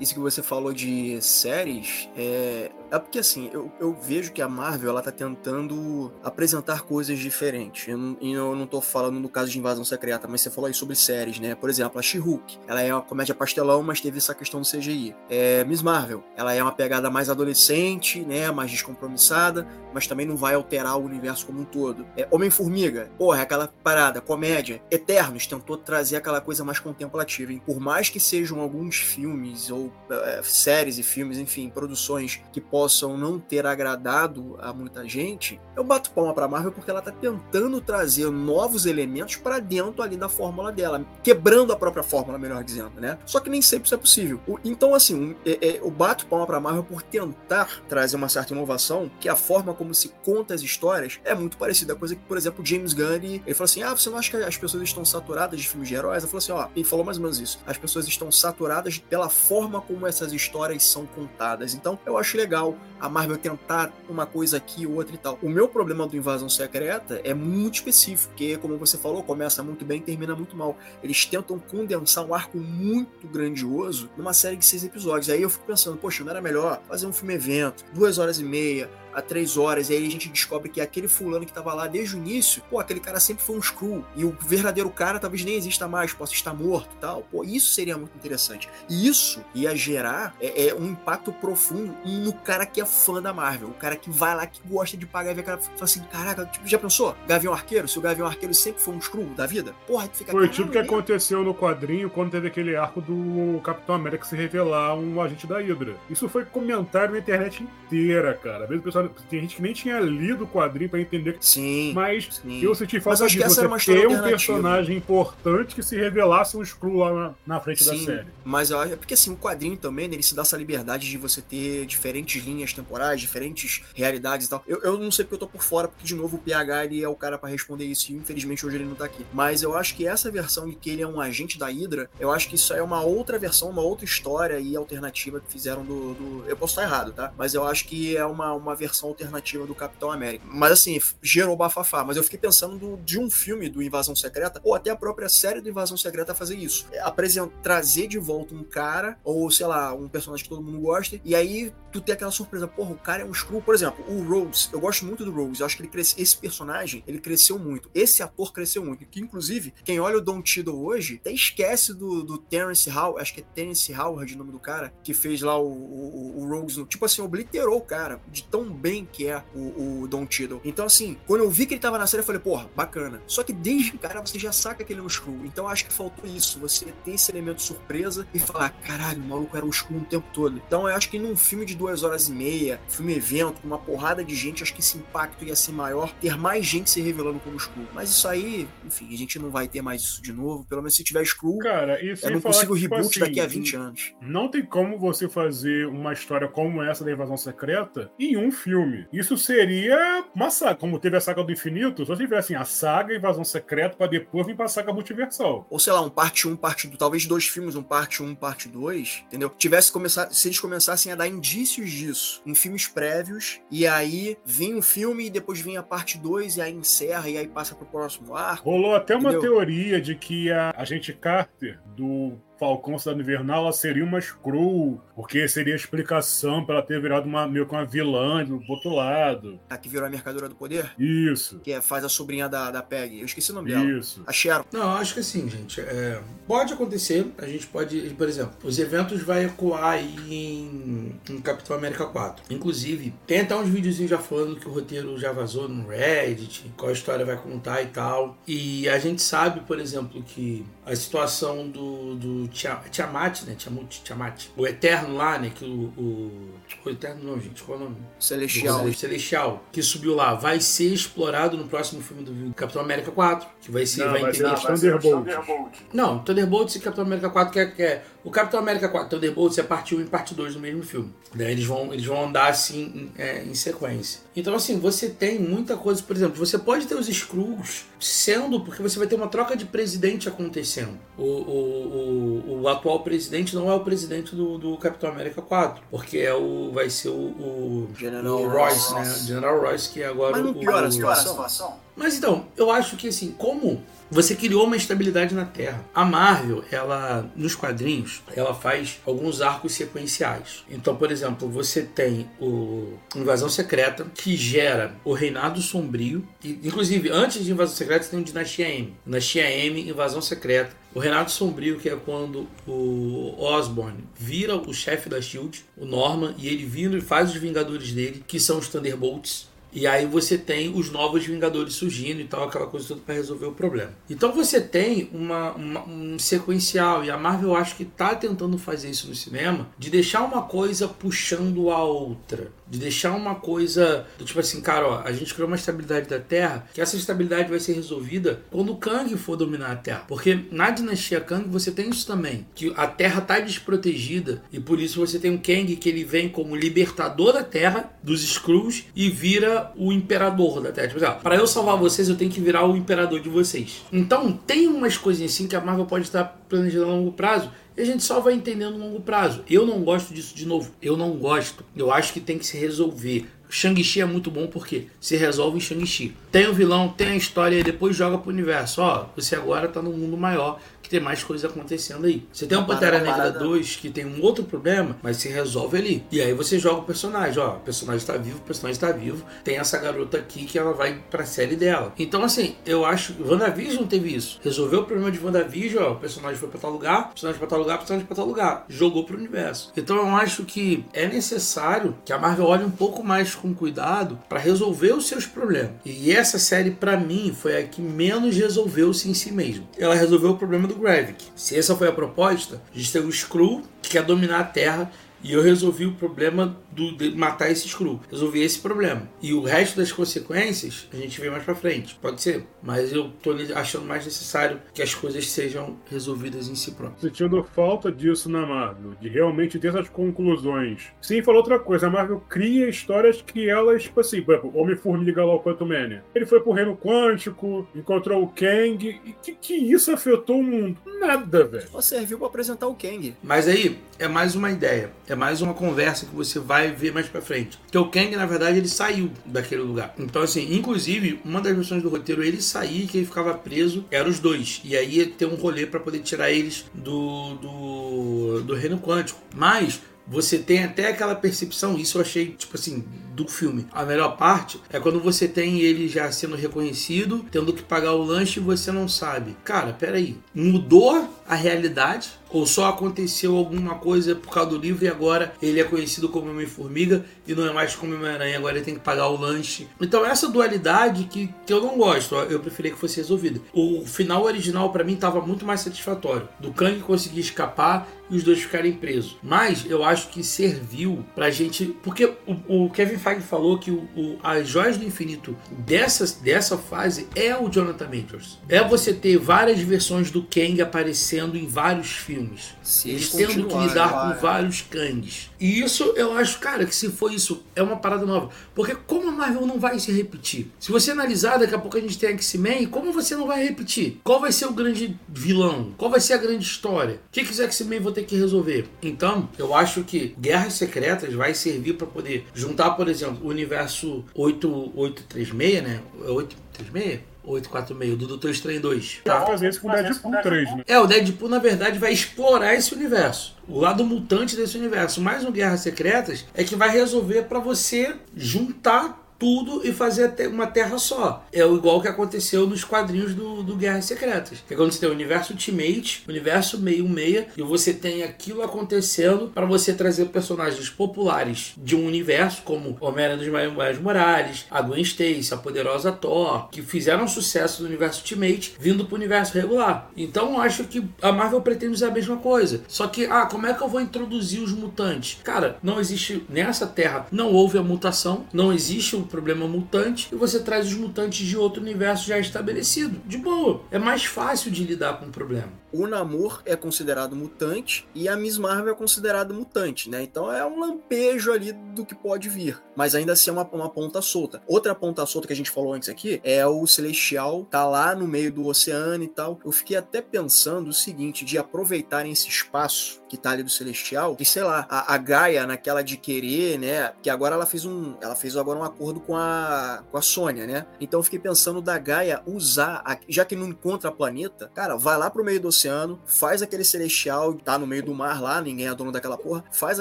Isso que você falou de séries, é, é porque assim, eu, eu vejo que a Marvel ela tá tentando apresentar coisas diferentes. Eu e eu não tô falando no caso de Invasão Secreta, mas você falou aí sobre séries, né? Por exemplo, a She-Hulk. Ela é uma comédia pastelão, mas teve essa questão do CGI. É, Miss Marvel. Ela é uma pegada mais adolescente, né? Mais descompromissada, mas também não vai alterar o universo como um todo. É, Homem-Formiga. Porra, é aquela parada, comédia. Eternos tentou trazer aquela coisa mais contemplativa. Hein? Por mais que sejam alguns filmes ou é, séries e filmes, enfim, produções que possam não ter agradado a muita gente, eu bato palma pra Marvel porque ela tá tentando trazer novos elementos para dentro ali da fórmula dela, quebrando a própria fórmula, melhor dizendo, né? Só que nem sempre isso é possível. O- então, assim, um, é, é, eu bato palma pra Marvel por tentar trazer uma certa inovação, que a forma como se conta as histórias é muito parecida. Coisa que, por exemplo, James Gunn, ele, ele falou assim, ah, você não acha que as pessoas estão saturadas de filmes de heróis? Eu falei assim, ó, ele falou mais ou menos isso. As pessoas estão saturadas pela forma como essas histórias são contadas. Então, eu acho legal a Marvel tentar uma coisa aqui, outra e tal. O meu problema do Invasão Secreta é muito específico, porque, como você falou, começa muito bem e termina muito mal. Eles tentam condensar um arco muito grandioso numa série de seis episódios. Aí eu fico pensando, poxa, não era melhor fazer um filme evento, duas horas e meia, a três horas, e aí a gente descobre que aquele fulano que tava lá desde o início, pô, aquele cara sempre foi um screw, e o verdadeiro cara talvez nem exista mais, possa estar morto e tal. Pô, isso seria muito interessante. E isso ia gerar é, é, um impacto profundo no cara que é fã da Marvel, o cara que vai lá, que gosta de pagar e ver cara fala assim, caraca, tipo, já pensou? Gavião Arqueiro? Se o Gavião Arqueiro sempre foi um screw da vida? Porra, tu fica Foi "Caralho, tipo o que né?" aconteceu no quadrinho quando teve aquele arco do Capitão América se revelar um agente da Hydra. Isso foi comentário na internet inteira, cara. Às vezes o pessoal. Tem gente que nem tinha lido o quadrinho pra entender. Sim. Mas sim. eu senti falta acho que disso. essa era uma Você história ter um personagem importante que se revelasse um Skrull lá na, na frente da Sim, série. mas eu acho é porque assim, o quadrinho também, né, ele se dá essa liberdade de você ter diferentes linhas temporais, diferentes realidades e tal. Eu, eu não sei porque eu tô por fora, porque de novo o PH ele é o cara pra responder isso e infelizmente hoje ele não tá aqui. Mas eu acho que essa versão de que ele é um agente da Hydra, eu acho que isso é uma outra versão, uma outra história e alternativa que fizeram do. do- Eu posso estar errado, tá? Mas eu acho que é uma, uma versão alternativa do Capitão América. Mas assim, gerou bafafá. Mas eu fiquei pensando do- de um filme do Invasão Secreta, ou até a própria série do Invasão Secreta fazer isso. É, apresentar, trazer de volta um cara, ou sei lá, um personagem que todo mundo gosta, e aí tu ter aquela surpresa, porra, o cara é um Skrull. Por exemplo, o Rose, eu gosto muito do Rose, eu acho que ele cresce, esse personagem, ele cresceu muito. Esse ator cresceu muito. Que inclusive, quem olha o Don Tiddle hoje, até esquece do, do Terence Howard, acho que é Terence Howard o nome do cara, que fez lá o, o, o Rose. no- Tipo assim, obliterou o cara, de tão bem que é o, o Don Tiddle. Então, assim, quando eu vi que ele tava na série, eu falei, porra, bacana. Só que desde cara você já saca que ele é um Skrull. Então acho que faltou isso, você ter esse elemento surpresa e falar, caralho, o maluco era um Skrull o tempo todo. Então eu acho que num filme de duas horas e meia, filme evento, com uma porrada de gente, acho que esse impacto ia ser maior, ter mais gente se revelando como Skrull. Mas isso aí, enfim, a gente não vai ter mais isso de novo. Pelo menos se tiver Skrull, Cara, sem eu não consigo que, tipo reboot assim, daqui a 20 anos. Não tem como você fazer uma história como essa da invasão secreta em um filme. Isso seria uma saga. Como teve a saga do infinito, só se tivesse assim, a saga invasão secreta pra depois vir pra saga multiversal. ou sei lá, um parte 1, parte 2, talvez dois filmes, um parte 1, parte 2, entendeu? Tivesse começar, se eles começassem a dar indícios disso em filmes prévios, e aí vem um filme e depois vem a parte 2 e aí encerra e aí passa pro próximo arco. Rolou até uma Entendeu? teoria de que a agente Carter do Falcão Cidade Invernal ela seria uma Skrull, porque seria a explicação pra ela ter virado uma, meio que uma vilã do outro lado. A que virou a Mercadora do Poder, Isso, que é, faz a sobrinha da, da Peg. Eu esqueci o nome dela. isso. A Sharon. Não, acho que assim, gente, é, pode acontecer, a gente pode, por exemplo, os eventos vai ecoar aí em, em Capitão América 4. Inclusive, tem até uns videozinhos já falando que o roteiro já vazou no Reddit, qual a história vai contar e tal. E a gente sabe, por exemplo, que a situação do, do Tiamat, né? Tiamut, Tiamat. O Eterno lá, né? Que o, o, o Eterno não, gente, qual é o nome? Celestial. Do Celestial, que subiu lá, vai ser explorado no próximo filme do Capitão América 4, que vai ser, Não, vai vai ser entender os Thunderbolts. não, Thunderbolts e Capitão América 4 que é, que é- O Capitão América 4 Thunderbolts é parte 1 e parte 2 do mesmo filme. Daí eles vão, eles vão andar assim em, é, em sequência. Então, assim, você tem muita coisa. Por exemplo, você pode ter os Skrulls sendo, porque você vai ter uma troca de presidente acontecendo. O, o, o, o atual presidente não é o presidente do, do Capitão América 4, porque é o, vai ser o, o, General o Royce, Ross. né? General Royce, que é agora Mas não o, piora a situação. mas então, eu acho que assim, como você criou uma estabilidade na Terra. A Marvel, ela nos quadrinhos, ela faz alguns arcos sequenciais. Então, por exemplo, você tem o Invasão Secreta, que gera o Reinado Sombrio, e inclusive antes de Invasão Secreta você tem o Dinastia M. Dinastia M, Invasão Secreta. O Reinado Sombrio, que é quando o Osborn vira o chefe da Shield, o Norman, e ele vira e faz os Vingadores dele, que são os Thunderbolts. E aí você tem os novos Vingadores surgindo e tal, aquela coisa toda pra resolver o problema. Então você tem uma, uma- um sequencial, e a Marvel acho que tá tentando fazer isso no cinema, de deixar uma coisa puxando a outra. De deixar uma coisa tipo assim, cara, ó, a gente criou uma estabilidade da Terra, que essa estabilidade vai ser resolvida quando o Kang for dominar a Terra. Porque na dinastia Kang você tem isso também, que a Terra tá desprotegida, e por isso você tem o Kang que ele vem como libertador da Terra, dos Skrulls, e vira o imperador da Terra. Tipo, assim, ó, pra eu salvar vocês, eu tenho que virar o imperador de vocês. Então, tem umas coisinhas assim que a Marvel pode estar planejando a longo prazo, e a gente só vai entendendo no longo prazo. Eu não gosto disso de novo. Eu não gosto. Eu acho que tem que se resolver. Shang-Chi é muito bom porque se resolve em Shang-Chi. Tem o vilão, tem a história e depois joga pro universo. Ó, você agora tá num mundo maior que tem mais coisas acontecendo aí. Você tem Uma Pantera parada- Negra parada- 2 que tem um outro problema, mas se resolve ali. E aí você joga o personagem. Ó, o personagem tá vivo, o personagem tá vivo. Tem essa garota aqui que ela vai pra série dela. Então, assim, eu acho que WandaVision teve isso. Resolveu o problema de WandaVision, ó, o personagem foi pra tal lugar, o personagem pra tal lugar, o personagem pra tal lugar. Jogou pro universo. Então eu acho que é necessário que a Marvel olhe um pouco mais com cuidado pra resolver os seus problemas. E essa série, pra mim, foi a que menos resolveu-se em si mesmo. Ela resolveu o problema do Gravik. Se essa foi a proposta, a gente tem o Skrull que quer dominar a Terra e eu resolvi o problema do, de matar esse Skrull. Resolvi esse problema. E o resto das consequências a gente vê mais pra frente. Pode ser. Mas eu tô achando mais necessário que as coisas sejam resolvidas em si próprias. Sentindo falta disso na Marvel, de realmente ter essas conclusões. Sim, falou outra coisa, a Marvel cria histórias que elas, tipo assim, por exemplo, Homem-Formiga lá, o Quantumania. Ele foi pro reino quântico, encontrou o Kang, e que, que isso afetou o mundo? Nada, velho. Só serviu pra apresentar o Kang. Mas aí é mais uma ideia, é mais uma conversa que você vai ver mais pra frente. Porque o Kang, na verdade, ele saiu daquele lugar. Então, assim, inclusive, uma das versões do roteiro, ele sair que ele ficava preso, eram os dois. E aí ter um rolê pra poder tirar eles do, do, do reino quântico. Mas você tem até aquela percepção, isso eu achei, tipo assim, do filme. A melhor parte é quando você tem ele já sendo reconhecido, tendo que pagar o lanche e você não sabe. Cara, peraí. Mudou a realidade? Ou só aconteceu alguma coisa por causa do livro e agora ele é conhecido como Homem-Formiga e não é mais como Homem-Aranha, agora ele tem que pagar o lanche. Então essa dualidade que, que eu não gosto, eu preferia que fosse resolvida. O final original para mim tava muito mais satisfatório. Do Kang conseguir escapar e os dois ficarem presos. Mas eu acho que serviu pra gente... Porque o, o Kevin Feige falou que o, o, as joias do infinito dessa, dessa fase é o Jonathan Majors. É você ter várias versões do Kang aparecendo em vários filmes. Se Eles tendo que lidar com vários Kangs. E isso eu acho, cara, que se for isso, é uma parada nova. Porque como a Marvel não vai se repetir? Se você analisar, daqui a pouco a gente tem X-Men, como você não vai repetir? Qual vai ser o grande vilão? Qual vai ser a grande história? O que, que os X-Men vão ter que resolver? Então, eu acho que Guerras Secretas vai servir para poder juntar, por exemplo, o universo 8836, né? É 836? 846, do Doutor Estranho 2. Pra fazer isso com o Deadpool 3, né? É, o Deadpool, na verdade, vai explorar esse universo. O lado mutante desse universo. Mas o Guerras Secretas é que vai resolver pra você juntar tudo e fazer uma terra só. É o igual que aconteceu nos quadrinhos do, do Guerras Secretas. Que é quando você tem o universo Ultimate, o universo 616, e você tem aquilo acontecendo para você trazer personagens populares de um universo, como Homem-Aranha dos Miles Morales, a Gwen Stacy, a poderosa Thor, que fizeram sucesso no universo Ultimate, vindo pro universo regular. Então eu acho que a Marvel pretende usar a mesma coisa. Só que, ah, como é que eu vou introduzir os mutantes? Cara, não existe nessa terra, não houve a mutação, não existe o problema mutante, e você traz os mutantes de outro universo já estabelecido. De boa. É mais fácil de lidar com o problema. O Namor é considerado mutante e a Miss Marvel é considerada mutante, né? Então é um lampejo ali do que pode vir. Mas ainda assim é uma, uma ponta solta. Outra ponta solta que a gente falou antes aqui é o Celestial, tá lá no meio do oceano e tal. Eu fiquei até pensando o seguinte, de aproveitarem esse espaço que tá ali do Celestial, e sei lá, a, a Gaia naquela de querer, né? Que agora ela fez um. Ela fez agora um acordo com a, com a Sônia, né? Então eu fiquei pensando da Gaia usar, a- já que não encontra planeta, cara, vai lá pro meio do oceano, faz aquele celestial, tá no meio do mar lá, ninguém é dono daquela porra, faz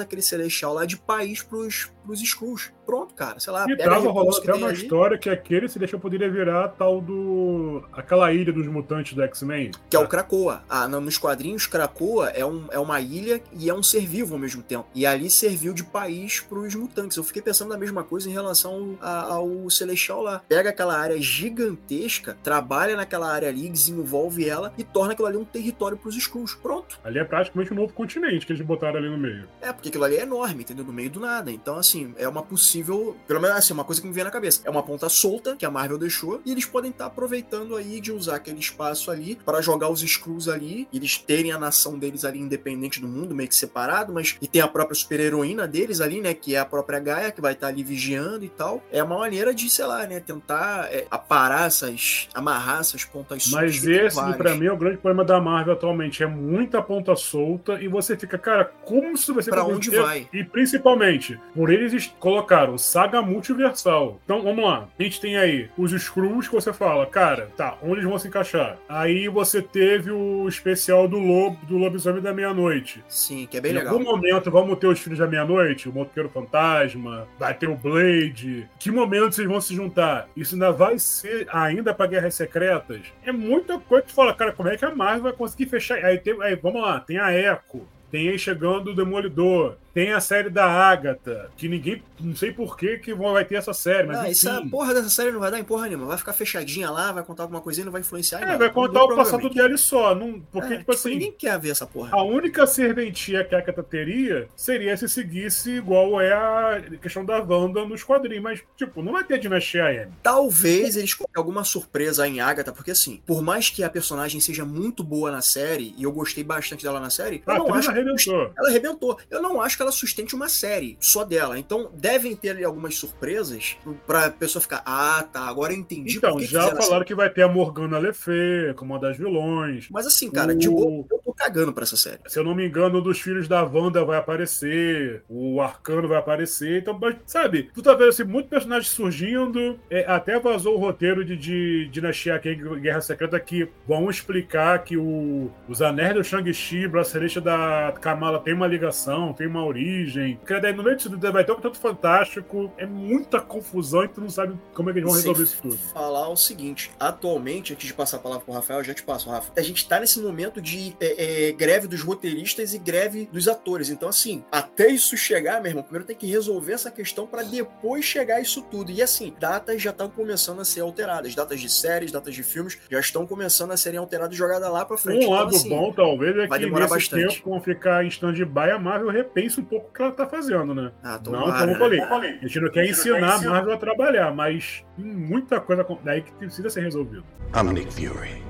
aquele celestial lá de país pros, pros Skrulls. Pronto, cara, sei lá, E tava rolando até uma ali, história que aquele se deixa poderia virar tal do. aquela ilha dos mutantes do X-Men. que é o Krakoa. Ah, no- nos quadrinhos, Krakoa é, um, é uma ilha e é um ser vivo ao mesmo tempo. E ali serviu de país pros mutantes. Eu fiquei pensando na mesma coisa em relação a- ao Celestial lá. Pega aquela área gigantesca, trabalha naquela área ali, desenvolve ela e torna aquilo ali um território pros Skrulls. Pronto. Ali é praticamente um novo continente que eles botaram ali no meio. É, porque aquilo ali é enorme, entendeu? No meio do nada. Então, assim, é uma possível. Pelo menos, assim, uma coisa que me vem na cabeça. É uma ponta solta que a Marvel deixou e eles podem estar aproveitando aí de usar aquele espaço ali para jogar os Skrulls ali. Eles terem a nação deles ali independente do mundo, meio que separado, mas. E tem a própria super-heroína deles ali, né? Que é a própria Gaia, que vai estar ali vigiando e tal. É uma maneira de, sei lá, né? Tentar é, aparar essas. amarrar essas pontas soltas. Mas esse, pra mim, é o grande problema da Marvel atualmente. É muita ponta solta e você fica, cara, como isso vai ser Pra pra onde vai? E principalmente, por eles colocaram saga multiversal. Então, vamos lá. A gente tem aí os Skrulls que você fala, cara, tá, onde eles vão se encaixar? Aí você teve o especial do Lobo, do Lobisomem da Meia-Noite. Sim, que é bem em legal. algum momento vamos ter os Filhos da Meia-Noite, o Motoqueiro Fantasma, vai ter o Blade. Que momento vocês vão se juntar? Isso ainda vai ser ainda pra Guerras Secretas? É muita coisa que tu fala, cara, como é que a Marvel vai conseguir fechar? Aí, tem, aí vamos lá, tem a Echo. Tem aí chegando o Demolidor. Tem a série da Agatha, que ninguém. Não sei por que, que vai ter essa série, mas. Não, enfim. essa porra dessa série não vai dar em porra nenhuma. Vai ficar fechadinha lá, vai contar alguma coisinha não vai influenciar É, nada. vai contar o passado dela só. Não, porque, É, tipo assim. ninguém quer ver essa porra. A única serventia que a Agatha teria seria se seguisse igual é a questão da Wanda nos quadrinhos. Mas, tipo, não vai ter dinastia M. Talvez eles coloquem alguma surpresa em Agatha, porque assim, por mais que a personagem seja muito boa na série, e eu gostei bastante dela na série, eu A não atriz acho que arrebentou. ela arrebentou. Eu não acho que ela sustente uma série só dela. Então, devem ter ali algumas surpresas pra pessoa ficar, ah, tá, agora eu entendi Então, que já essa falaram que vai ter a Morgana Le Fay como uma das vilões. Mas assim, cara, de O- boa, eu tô cagando pra essa série. Se eu não me engano, um dos filhos da Wanda vai aparecer, o Arcano vai aparecer. Então, sabe, tu tá vendo assim, muitos personagens surgindo. é, até vazou o roteiro de, de Dinastia Kang Guerra Secreta que vão explicar que o, os anéis do Shang-Chi, bracelete da Kamala tem uma ligação, tem uma origem. Daí no meio disso tudo vai ter um tanto fantástico. É muita confusão e tu não sabe como é que eles vão Sem resolver isso tudo. falar o seguinte: atualmente, antes de passar a palavra pro Rafael, eu já te passo, Rafa. A gente tá nesse momento de é, é, greve dos roteiristas e greve dos atores. Então, assim, até isso chegar, meu irmão, primeiro tem que resolver essa questão para depois chegar isso tudo. E assim, datas já estão começando a ser alteradas. Datas de séries, datas de filmes já estão começando a serem alteradas e jogadas lá para frente. Um Então, lado assim, bom, talvez, é vai que nesse bastante. tempo vão ficar em stand-by, a Marvel repense um pouco o que ela tá fazendo, né? Ah, não, tomara, como eu falei, né? a gente não quer ensinar a Marvel a trabalhar, mas tem muita coisa daí que precisa ser resolvido. I'm Nick Fury.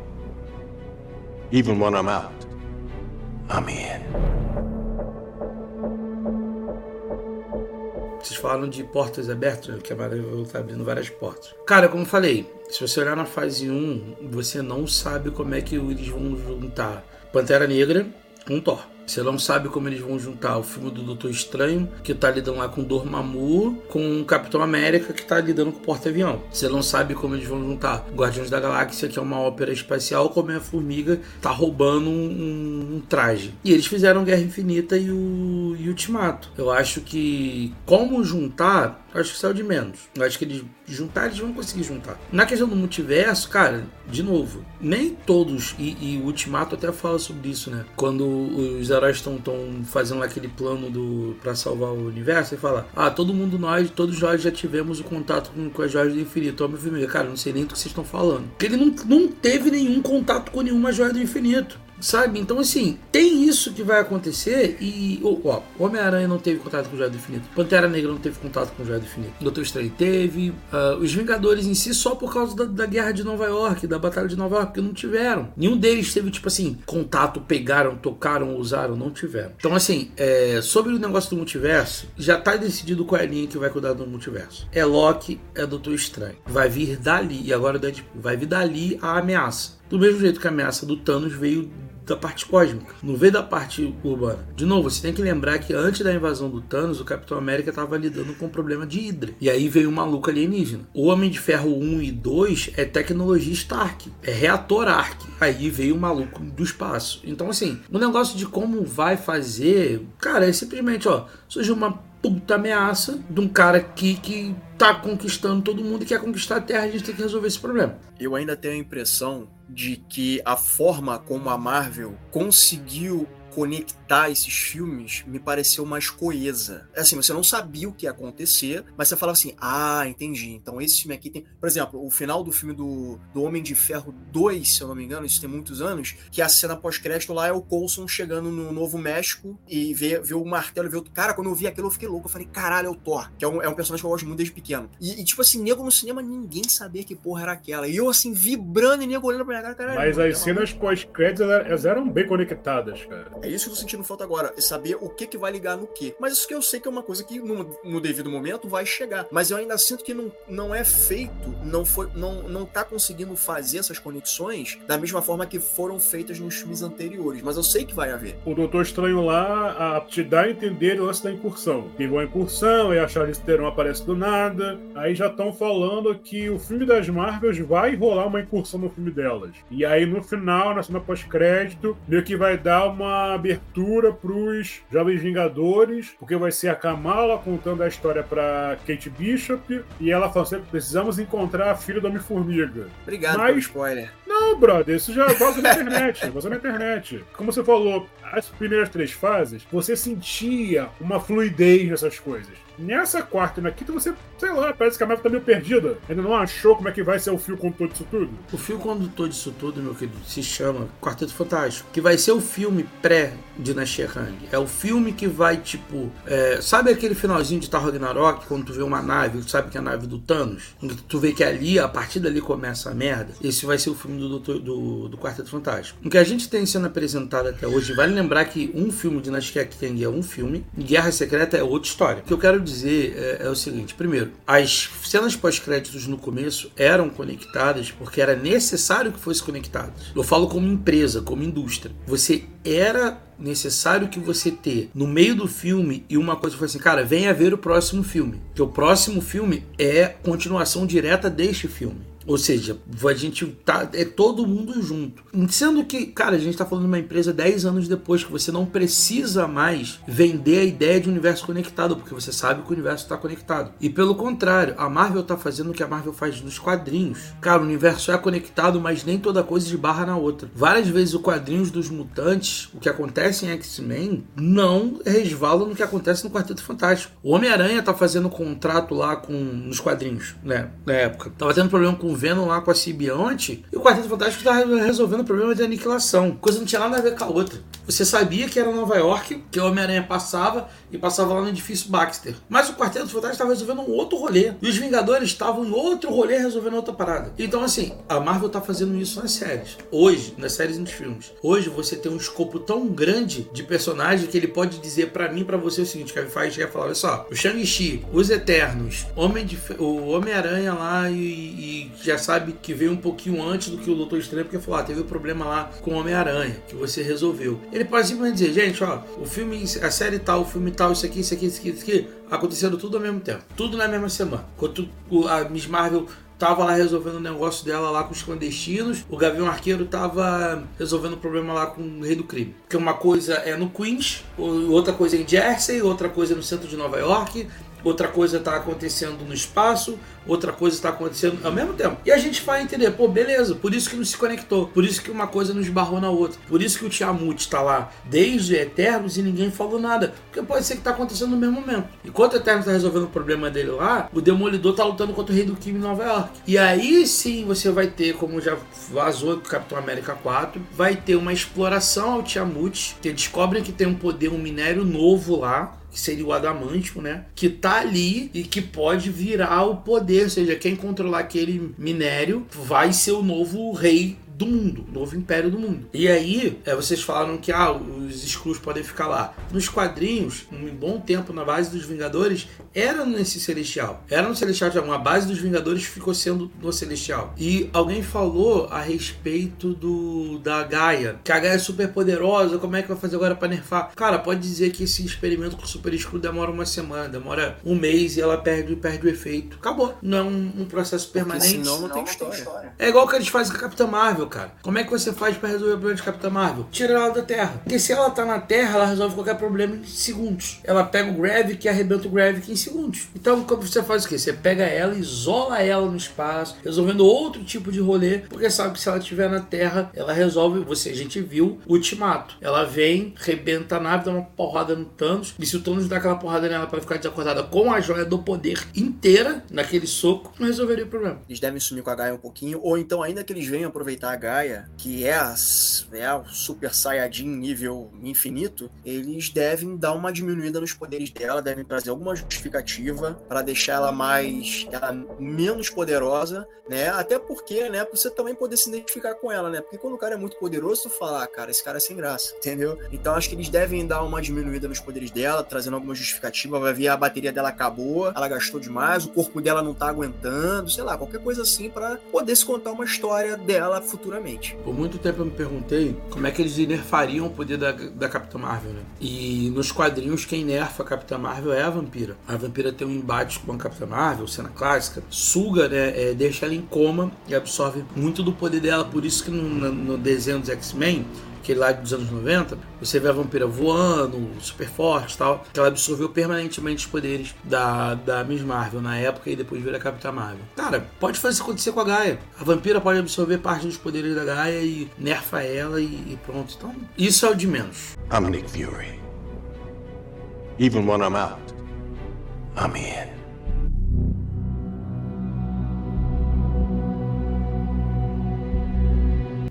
Even when I'm out, I'm in. Vocês falaram de portas abertas, que a Marvel tá abrindo várias portas. Cara, como eu falei, se você olhar na fase 1, você não sabe como é que eles vão juntar Pantera Negra com Thor. Você não sabe como eles vão juntar o filme do Doutor Estranho, que tá lidando lá com Dormammu, com o Capitão América, que tá lidando com o Porta-Avião. Você não sabe como eles vão juntar Guardiões da Galáxia, que é uma ópera espacial, como a Formiga tá roubando um, um- traje. E eles fizeram Guerra Infinita e o e Ultimato. Eu acho que como juntar, eu acho que saiu de menos. Eu acho que eles juntar, eles vão conseguir juntar. Na questão do multiverso, cara, de novo, nem todos, e, e o Ultimato até fala sobre isso, né? Quando os heróis estão fazendo aquele plano do para salvar o universo, ele fala: Ah, todo mundo nós, todos nós já tivemos o contato com, com as joias do infinito. Homem vermelho, cara, não sei nem do que vocês estão falando. Porque ele não, não teve nenhum contato com nenhuma joia do infinito. Sabe? Então, assim, tem isso que vai acontecer e. Ó, Homem-Aranha não teve contato com o Joia do Infinito. Pantera Negra não teve contato com o Joia do Infinito. Doutor Estranho teve. ah, os Vingadores em si, só por causa da, da guerra de Nova York, da Batalha de Nova York, porque não tiveram. Nenhum deles teve, tipo assim, contato, pegaram, tocaram, usaram, não tiveram. Então, assim, é, sobre o negócio do multiverso, já tá decidido qual é a linha que vai cuidar do multiverso. É Loki, é Doutor Estranho. Vai vir dali, e agora o Deadpool, vai vir dali a ameaça. Do mesmo jeito que a ameaça do Thanos veio da parte cósmica, não veio da parte urbana. De novo, você tem que lembrar que antes da invasão do Thanos, o Capitão América estava lidando com o problema de Hydra. E aí veio um maluco alienígena. O Homem de Ferro 1 e 2 é tecnologia Stark, é reator Ark. Aí veio o maluco do espaço. Então, assim, o negócio de como vai fazer, cara, é simplesmente, ó, surgiu uma puta ameaça de um cara aqui que tá conquistando todo mundo e quer conquistar a Terra, a gente tem que resolver esse problema. Eu ainda tenho a impressão de que a forma como a Marvel conseguiu conectar esses filmes me pareceu mais coesa. É Assim, você não sabia o que ia acontecer, mas você falava assim: ah, entendi. Então esse filme aqui tem. Por exemplo, o final do filme do, do Homem de Ferro 2, se eu não me engano, isso tem muitos anos, que a cena pós-crédito lá é o Coulson chegando no Novo México e vê, vê o martelo e vê o. Cara, quando eu vi aquilo, eu fiquei louco. Eu falei, caralho, é o Thor, que é um, é um personagem que eu gosto muito desde pequeno. E, e, tipo assim, nego no cinema, ninguém sabia que porra era aquela. E eu, assim, vibrando e nego olhando pra minha cara, caralho. Mas as pelo cenas pós-créditos elas eram bem conectadas, cara. é isso que eu tô falta agora, é saber o que que vai ligar no que. Mas isso que eu sei que é uma coisa que no, no devido momento vai chegar. Mas eu ainda sinto que não, não é feito, não foi, não, não tá conseguindo fazer essas conexões da mesma forma que foram feitas nos filmes anteriores. Mas eu sei que vai haver. O Doutor Estranho lá a, te dá a entender o lance da incursão. Teve uma incursão, e a Charlize Theron aparece do nada. Aí já estão falando que o filme das Marvels vai rolar uma incursão no filme delas. E aí no final, na cena pós-crédito, meio que vai dar uma abertura pros Jovens Vingadores, porque vai ser a Kamala contando a história pra Kate Bishop e ela falando assim, precisamos encontrar a filha do Homem-Formiga. Obrigado Mas- pelo spoiler. Não, brother, isso já vaza na *laughs* internet. Vaza na internet. Como você falou, as primeiras três fases, você sentia uma fluidez nessas coisas. Nessa quarta e na quinta, você, sei lá, parece que a Marvel tá meio perdida. Ainda não achou como é que vai ser o fio condutor disso tudo. O fio condutor disso tudo, meu querido, se chama Quarteto Fantástico. Que vai ser o filme pré-Dinastia Kang. É o filme que vai, tipo. é, sabe aquele finalzinho de Thor Ragnarok, quando tu vê uma nave, tu sabe que é a nave do Thanos? Tu vê que ali, a partir dali começa a merda. Esse vai ser o filme do, Doutor- do, do Quarteto Fantástico. O que a gente tem sendo apresentado até hoje, vale lembrar que um filme de Kang é um filme, Guerra Secreta é outra história. O que eu quero dizer é, é o seguinte: primeiro, as cenas pós-créditos no começo eram conectadas porque era necessário que fossem conectadas. Eu falo como empresa, como indústria. Você era necessário que você ter no meio do filme e uma coisa foi assim, cara, venha ver o próximo filme. Que o próximo filme é continuação direta deste filme. Ou seja, a gente tá. É todo mundo junto. Sendo que, cara, a gente tá falando de uma empresa 10 anos depois, que você não precisa mais vender a ideia de universo conectado, porque você sabe que o universo está conectado. E pelo contrário, a Marvel tá fazendo o que a Marvel faz nos quadrinhos. Cara, o universo é conectado, mas nem toda coisa de barra na outra. Várias vezes o quadrinhos dos mutantes, o que acontece em X-Men, não resvala no que acontece no Quarteto Fantástico. O Homem-Aranha tá fazendo contrato lá com nos quadrinhos, né? Na época. Tava tendo problema com o Venom lá com a Sibionte, e o Quarteto Fantástico tá resolvendo o problema de aniquilação. Coisa não tinha nada a ver com a outra. Você sabia que era Nova York, que o Homem-Aranha passava e passava lá no edifício Baxter. Mas o Quarteto Fantástico estava resolvendo um outro rolê. E os Vingadores estavam em outro rolê resolvendo outra parada. Então, assim, a Marvel tá fazendo isso nas séries. Hoje, nas séries e nos filmes. Hoje você tem um escopo tão grande de personagem que ele pode dizer para mim para você o seguinte: Kevin Feige quer falar, olha só, o Shang-Chi, os Eternos, Homem de, o Homem-Aranha lá e, e, já sabe que veio um pouquinho antes do que o Doutor Estranho, porque falou, ah, teve um problema lá com o Homem-Aranha, que você resolveu. Ele pode simplesmente dizer, gente, ó, o filme, a série tal, o filme tal, isso aqui, isso aqui, isso aqui, isso aqui, acontecendo tudo ao mesmo tempo. Tudo na mesma semana. Enquanto a Miss Marvel tava lá resolvendo o negócio dela lá com os clandestinos, o Gavião Arqueiro tava resolvendo o problema lá com o Rei do Crime. Porque uma coisa é no Queens, outra coisa é em Jersey, outra coisa é no centro de Nova York, outra coisa está acontecendo no espaço, outra coisa está acontecendo ao mesmo tempo. E a gente vai entender, pô, beleza, por isso que não se conectou, por isso que uma coisa não esbarrou na outra, por isso que o Tiamut está lá desde Eternos e ninguém falou nada, porque pode ser que está acontecendo no mesmo momento. Enquanto o Eternos está resolvendo o problema dele lá, o Demolidor está lutando contra o Rei do Crime em Nova York. E aí sim você vai ter, como já vazou do Capitão América 4, vai ter uma exploração ao Tiamut, que descobrem que tem um poder, um minério novo lá, que seria o adamantio, né? Que tá ali e que pode virar o poder, ou seja, quem controlar aquele minério vai ser o novo rei do mundo, novo império do mundo. E aí, é, vocês falaram que ah, os Skrulls podem ficar lá. Nos quadrinhos, um bom tempo na base dos Vingadores, era nesse Celestial. Era no Celestial, uma base dos Vingadores ficou sendo no Celestial. E alguém falou a respeito do da Gaia, que a Gaia é super poderosa, como é que vai fazer agora para nerfar? Cara, pode dizer que esse experimento com o Super Skrull demora uma semana, demora um mês e ela perde, perde o efeito. Acabou. Não é um, um processo permanente. Porque senão não, não tem história. É igual que eles fazem com a Capitã Marvel, cara. Como é que você faz para resolver o problema de Capitã Marvel? Tira ela da Terra. Porque se ela tá na Terra, ela resolve qualquer problema em segundos. Ela pega o Gravik e arrebenta o Gravik em segundos. Então, como você faz o quê? Você pega ela, isola ela no espaço, resolvendo outro tipo de rolê, porque sabe que se ela estiver na Terra, ela resolve. Você, a gente viu Ultimato. Ela vem, rebenta a nave, dá uma porrada no Thanos, e se o Thanos dá aquela porrada nela para ficar desacordada com a joia do poder inteira, naquele soco, não resolveria o problema. Eles devem sumir com a Gaia um pouquinho, ou então, ainda que eles venham aproveitar a Gaia que é, a, é Super Saiyajin nível infinito, eles devem dar uma diminuída nos poderes dela, devem trazer alguma justificativa para deixar ela mais ela menos poderosa, né? Até porque, né, pra você também poder se identificar com ela, né? Porque quando o cara é muito poderoso, tu fala, ah, cara, esse cara é sem graça, entendeu? Então acho que eles devem dar uma diminuída nos poderes dela, trazendo alguma justificativa, vai ver a bateria dela acabou, ela gastou demais, o corpo dela não tá aguentando, sei lá, qualquer coisa assim para poder se contar uma história dela futuramente. Por muito tempo eu me perguntei como é que eles nerfariam o poder da, da Capitã Marvel, né? E nos quadrinhos, quem nerfa a Capitã Marvel é a vampira. A vampira tem um embate com a Capitã Marvel, cena clássica, suga, né? É, deixa ela em coma e absorve muito do poder dela. Por isso que no, no desenho dos X-Men, aquele lá dos anos 90, você vê a vampira voando, super forte tal, que ela absorveu permanentemente os poderes da, da Miss Marvel na época e depois vira a Capitã Marvel. Cara, pode fazer isso acontecer com a Gaia. A vampira pode absorver parte dos poderes da Gaia e nerfa ela e, e pronto. Então, isso é o de menos. I'm Nick Fury. Even when I'm out, I'm in.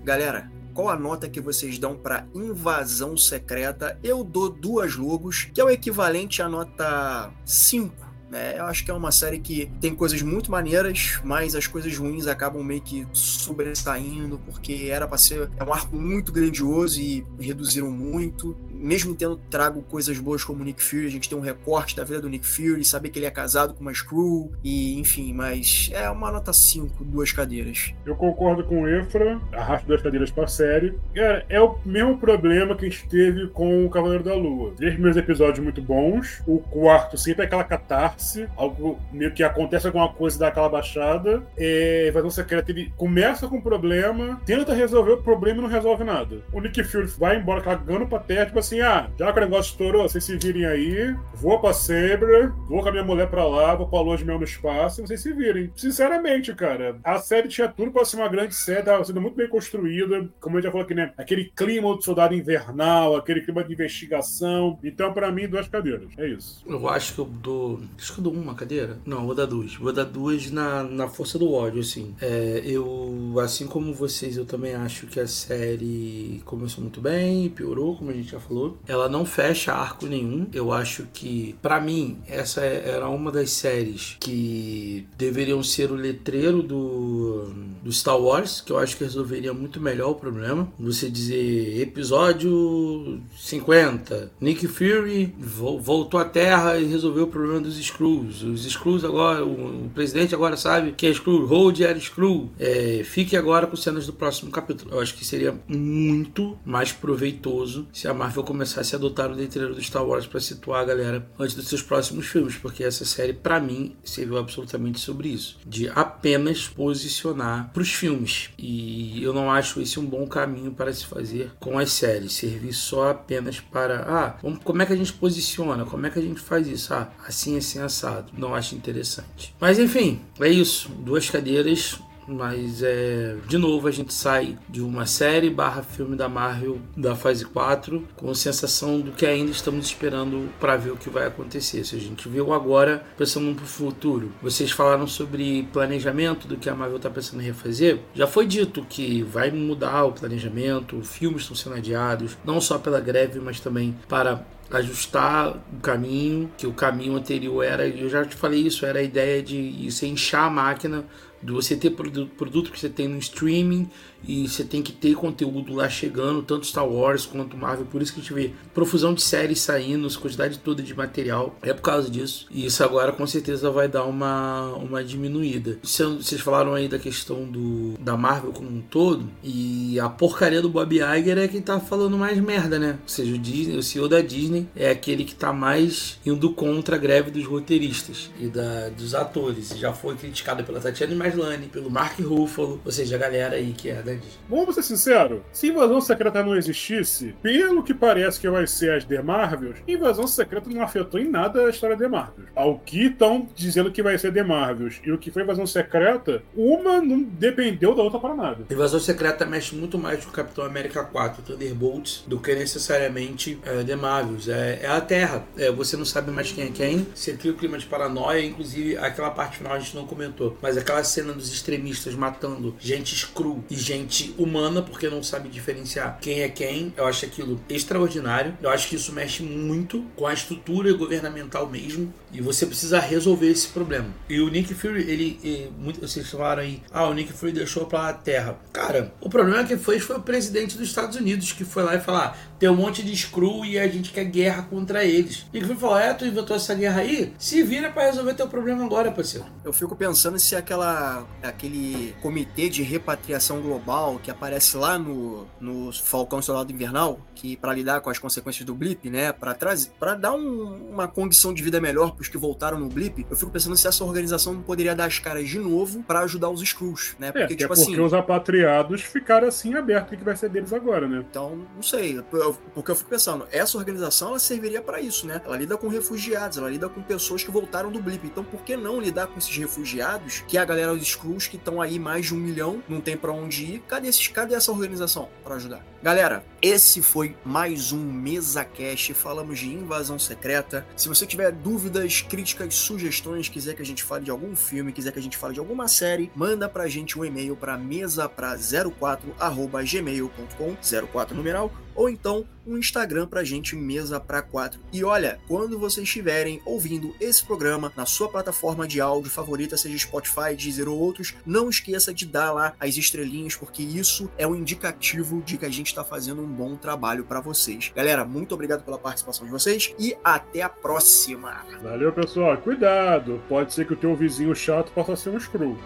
Galera, qual a nota que vocês dão para Invasão Secreta? Eu dou duas logos, que é o equivalente à nota 5 né? Eu acho que é uma série que tem coisas muito maneiras, mas as coisas ruins acabam meio que sobressaindo, porque era para ser é um arco muito grandioso e reduziram muito mesmo tendo trago coisas boas como o Nick Fury, a gente tem um recorte da vida do Nick Fury, saber que ele é casado com uma Screw, e enfim, mas é uma nota 5, duas cadeiras. Eu concordo com o Efra, arrasto duas cadeiras pra série. Cara, é o mesmo problema que a gente teve com o Cavaleiro da Lua. Três primeiros episódios muito bons, o quarto sempre é aquela catarse, algo meio que acontece alguma coisa dá aquela baixada. É, Invasão Secreta, ele começa com um problema, tenta resolver o problema e não resolve nada. O Nick Fury vai embora cagando pra terra, tipo assim, ah, já que o negócio estourou, vocês se virem aí, vou pra Sabre, vou com a minha mulher pra lá, vou pra lua mel no espaço, e vocês se virem. Sinceramente, cara, a série tinha tudo pra ser uma grande série, tava sendo muito bem construída, como eu já falou aqui, né? Aquele clima do soldado invernal, aquele clima de investigação. Então, pra mim, duas cadeiras. É isso. Eu acho que eu dou. Acho que eu dou uma cadeira? Não, vou dar duas. Vou dar duas na, na força do ódio, assim. É, eu, assim como vocês, eu também acho que a série começou muito bem, piorou, como a gente já falou. Ela não fecha arco nenhum. Eu acho que, pra mim, essa era uma das séries que deveriam ser o letreiro do, do Star Wars, que eu acho que resolveria muito melhor o problema. Você dizer episódio 50, Nick Fury vo- voltou à Terra e resolveu o problema dos Skrulls. Os Skrulls agora, o, o presidente agora sabe que é Skrull, Hold era Skrull. É, fique agora com cenas do próximo capítulo. Eu acho que seria muito mais proveitoso se a Marvel começasse a adotar o letreiro do Star Wars para situar a galera antes dos seus próximos filmes, porque essa série, para mim, serviu absolutamente sobre isso, de apenas posicionar para os filmes. E eu não acho esse um bom caminho para se fazer com as séries, servir só apenas para, ah, vamos, como é que a gente posiciona, como é que a gente faz isso, ah, assim, assim, assado. Não acho interessante. Mas enfim, é isso. Duas cadeiras mas é. De novo, a gente sai de uma série barra filme da Marvel da fase 4 com a sensação do que ainda estamos esperando para ver o que vai acontecer. Se a gente viu agora pensando pro futuro. Vocês falaram sobre planejamento do que a Marvel está pensando em refazer. Já foi dito que vai mudar o planejamento, filmes estão sendo adiados, não só pela greve, mas também para ajustar o caminho, que o caminho anterior era, eu já te falei isso, era a ideia de você inchar a máquina de você ter produto, que você tem no streaming e você tem que ter conteúdo lá chegando, tanto Star Wars quanto Marvel. Por isso que a gente vê profusão de séries saindo, quantidade toda de material. É por causa disso. E isso agora com certeza vai dar uma, uma diminuída. Vocês falaram aí da questão do, da Marvel como um todo. E a porcaria do Bob Iger é quem tá falando mais merda, né? Ou seja, o, Disney, o CEO da Disney é aquele que tá mais indo contra a greve dos roteiristas e da, dos atores. Já foi criticado pela Tatiana Maslany, pelo Mark Ruffalo, ou seja, a galera aí que é da Disney. Vamos ser sinceros, se Invasão Secreta não existisse, pelo que parece que vai ser as The Marvels, Invasão Secreta não afetou em nada a história The Marvels. Ao que estão dizendo que vai ser The Marvels e o que foi Invasão Secreta, uma não dependeu da outra para nada. Invasão Secreta mexe muito mais com o Capitão América 4, Thunderbolts, do que necessariamente é, The Marvels. É, é a Terra. É, você não sabe mais quem é quem. Você cria o clima de paranoia, inclusive aquela parte final a gente não comentou. Mas aquela cena dos extremistas matando gente screw e gente humana, porque não sabe diferenciar quem é quem. Eu acho aquilo extraordinário. Eu acho que isso mexe muito com a estrutura governamental mesmo. E você precisa resolver esse problema. E o Nick Fury, ele. muito, vocês falaram aí, ah, o Nick Fury deixou pra terra. Cara, o problema que fez foi o presidente dos Estados Unidos que foi lá e falar: tem um monte de screw e a gente quer guerra contra eles. Nick Fury falou: é, tu inventou essa guerra aí? Se vira pra resolver teu problema agora, parceiro. Eu fico pensando se aquela aquele comitê de repatriação global que aparece lá no, no Falcão Soldado Invernal, que para lidar com as consequências do blip, né, para trazer, para dar um, uma condição de vida melhor para os que voltaram no blip, eu fico pensando se essa organização não poderia dar as caras de novo para ajudar os Skrulls, né? É, Porque até tipo porque assim, os apatriados ficaram assim abertos o que vai ser deles agora, né? Então, não sei, eu- porque eu fico pensando, essa organização ela serviria para isso, né? Ela lida com refugiados, ela lida com pessoas que voltaram do blip. Então, por que não lidar com esses refugiados, que é a galera dos que estão aí mais de um milhão, não tem para onde ir? Cadê esses, cadê essa organização para ajudar? Galera, esse foi mais um Mesa Cash. Falamos de invasão secreta. Se você tiver dúvidas, críticas, sugestões, quiser que a gente fale de algum filme, quiser que a gente fale de alguma série, manda pra gente um e-mail para mesapra04@gmail.com, 04 numeral, ou então um Instagram pra gente mesa pra 4. E olha, quando vocês estiverem ouvindo esse programa na sua plataforma de áudio favorita, seja Spotify, Deezer ou outros, não esqueça de dar lá as estrelinhas, porque isso é um indicativo de que a gente está fazendo um bom trabalho para vocês. Galera, muito obrigado pela participação de vocês e até a próxima. Valeu, pessoal. Cuidado. Pode ser que o teu vizinho chato possa ser um screw.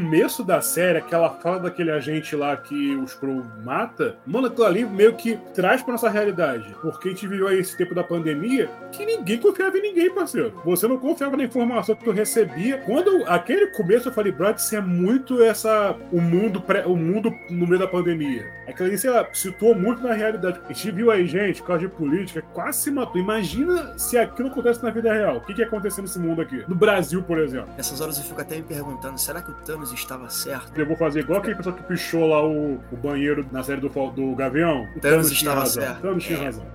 Começo da série, aquela fala daquele agente lá que o Skrull mata, mano, aquilo ali meio que traz pra nossa realidade. Porque a gente viveu aí esse tempo da pandemia que ninguém confiava em ninguém, parceiro. Você não confiava na informação que tu recebia. Quando aquele começo eu falei, Brad, isso é muito essa. o mundo, pré, o mundo no meio da pandemia. Aquilo ali, sei lá, situou muito na realidade. A gente viu aí, gente, por causa de política, quase se matou. Imagina se aquilo acontece na vida real. O que, que ia acontecer nesse mundo aqui? No Brasil, por exemplo. Nessas horas eu fico até me perguntando, será que o Thanos estava certo? Eu vou fazer igual aquele pessoa que pichou lá o, o banheiro na série do, do Gavião. O Thanos tinha estava certo. Thanos tinha É. razão.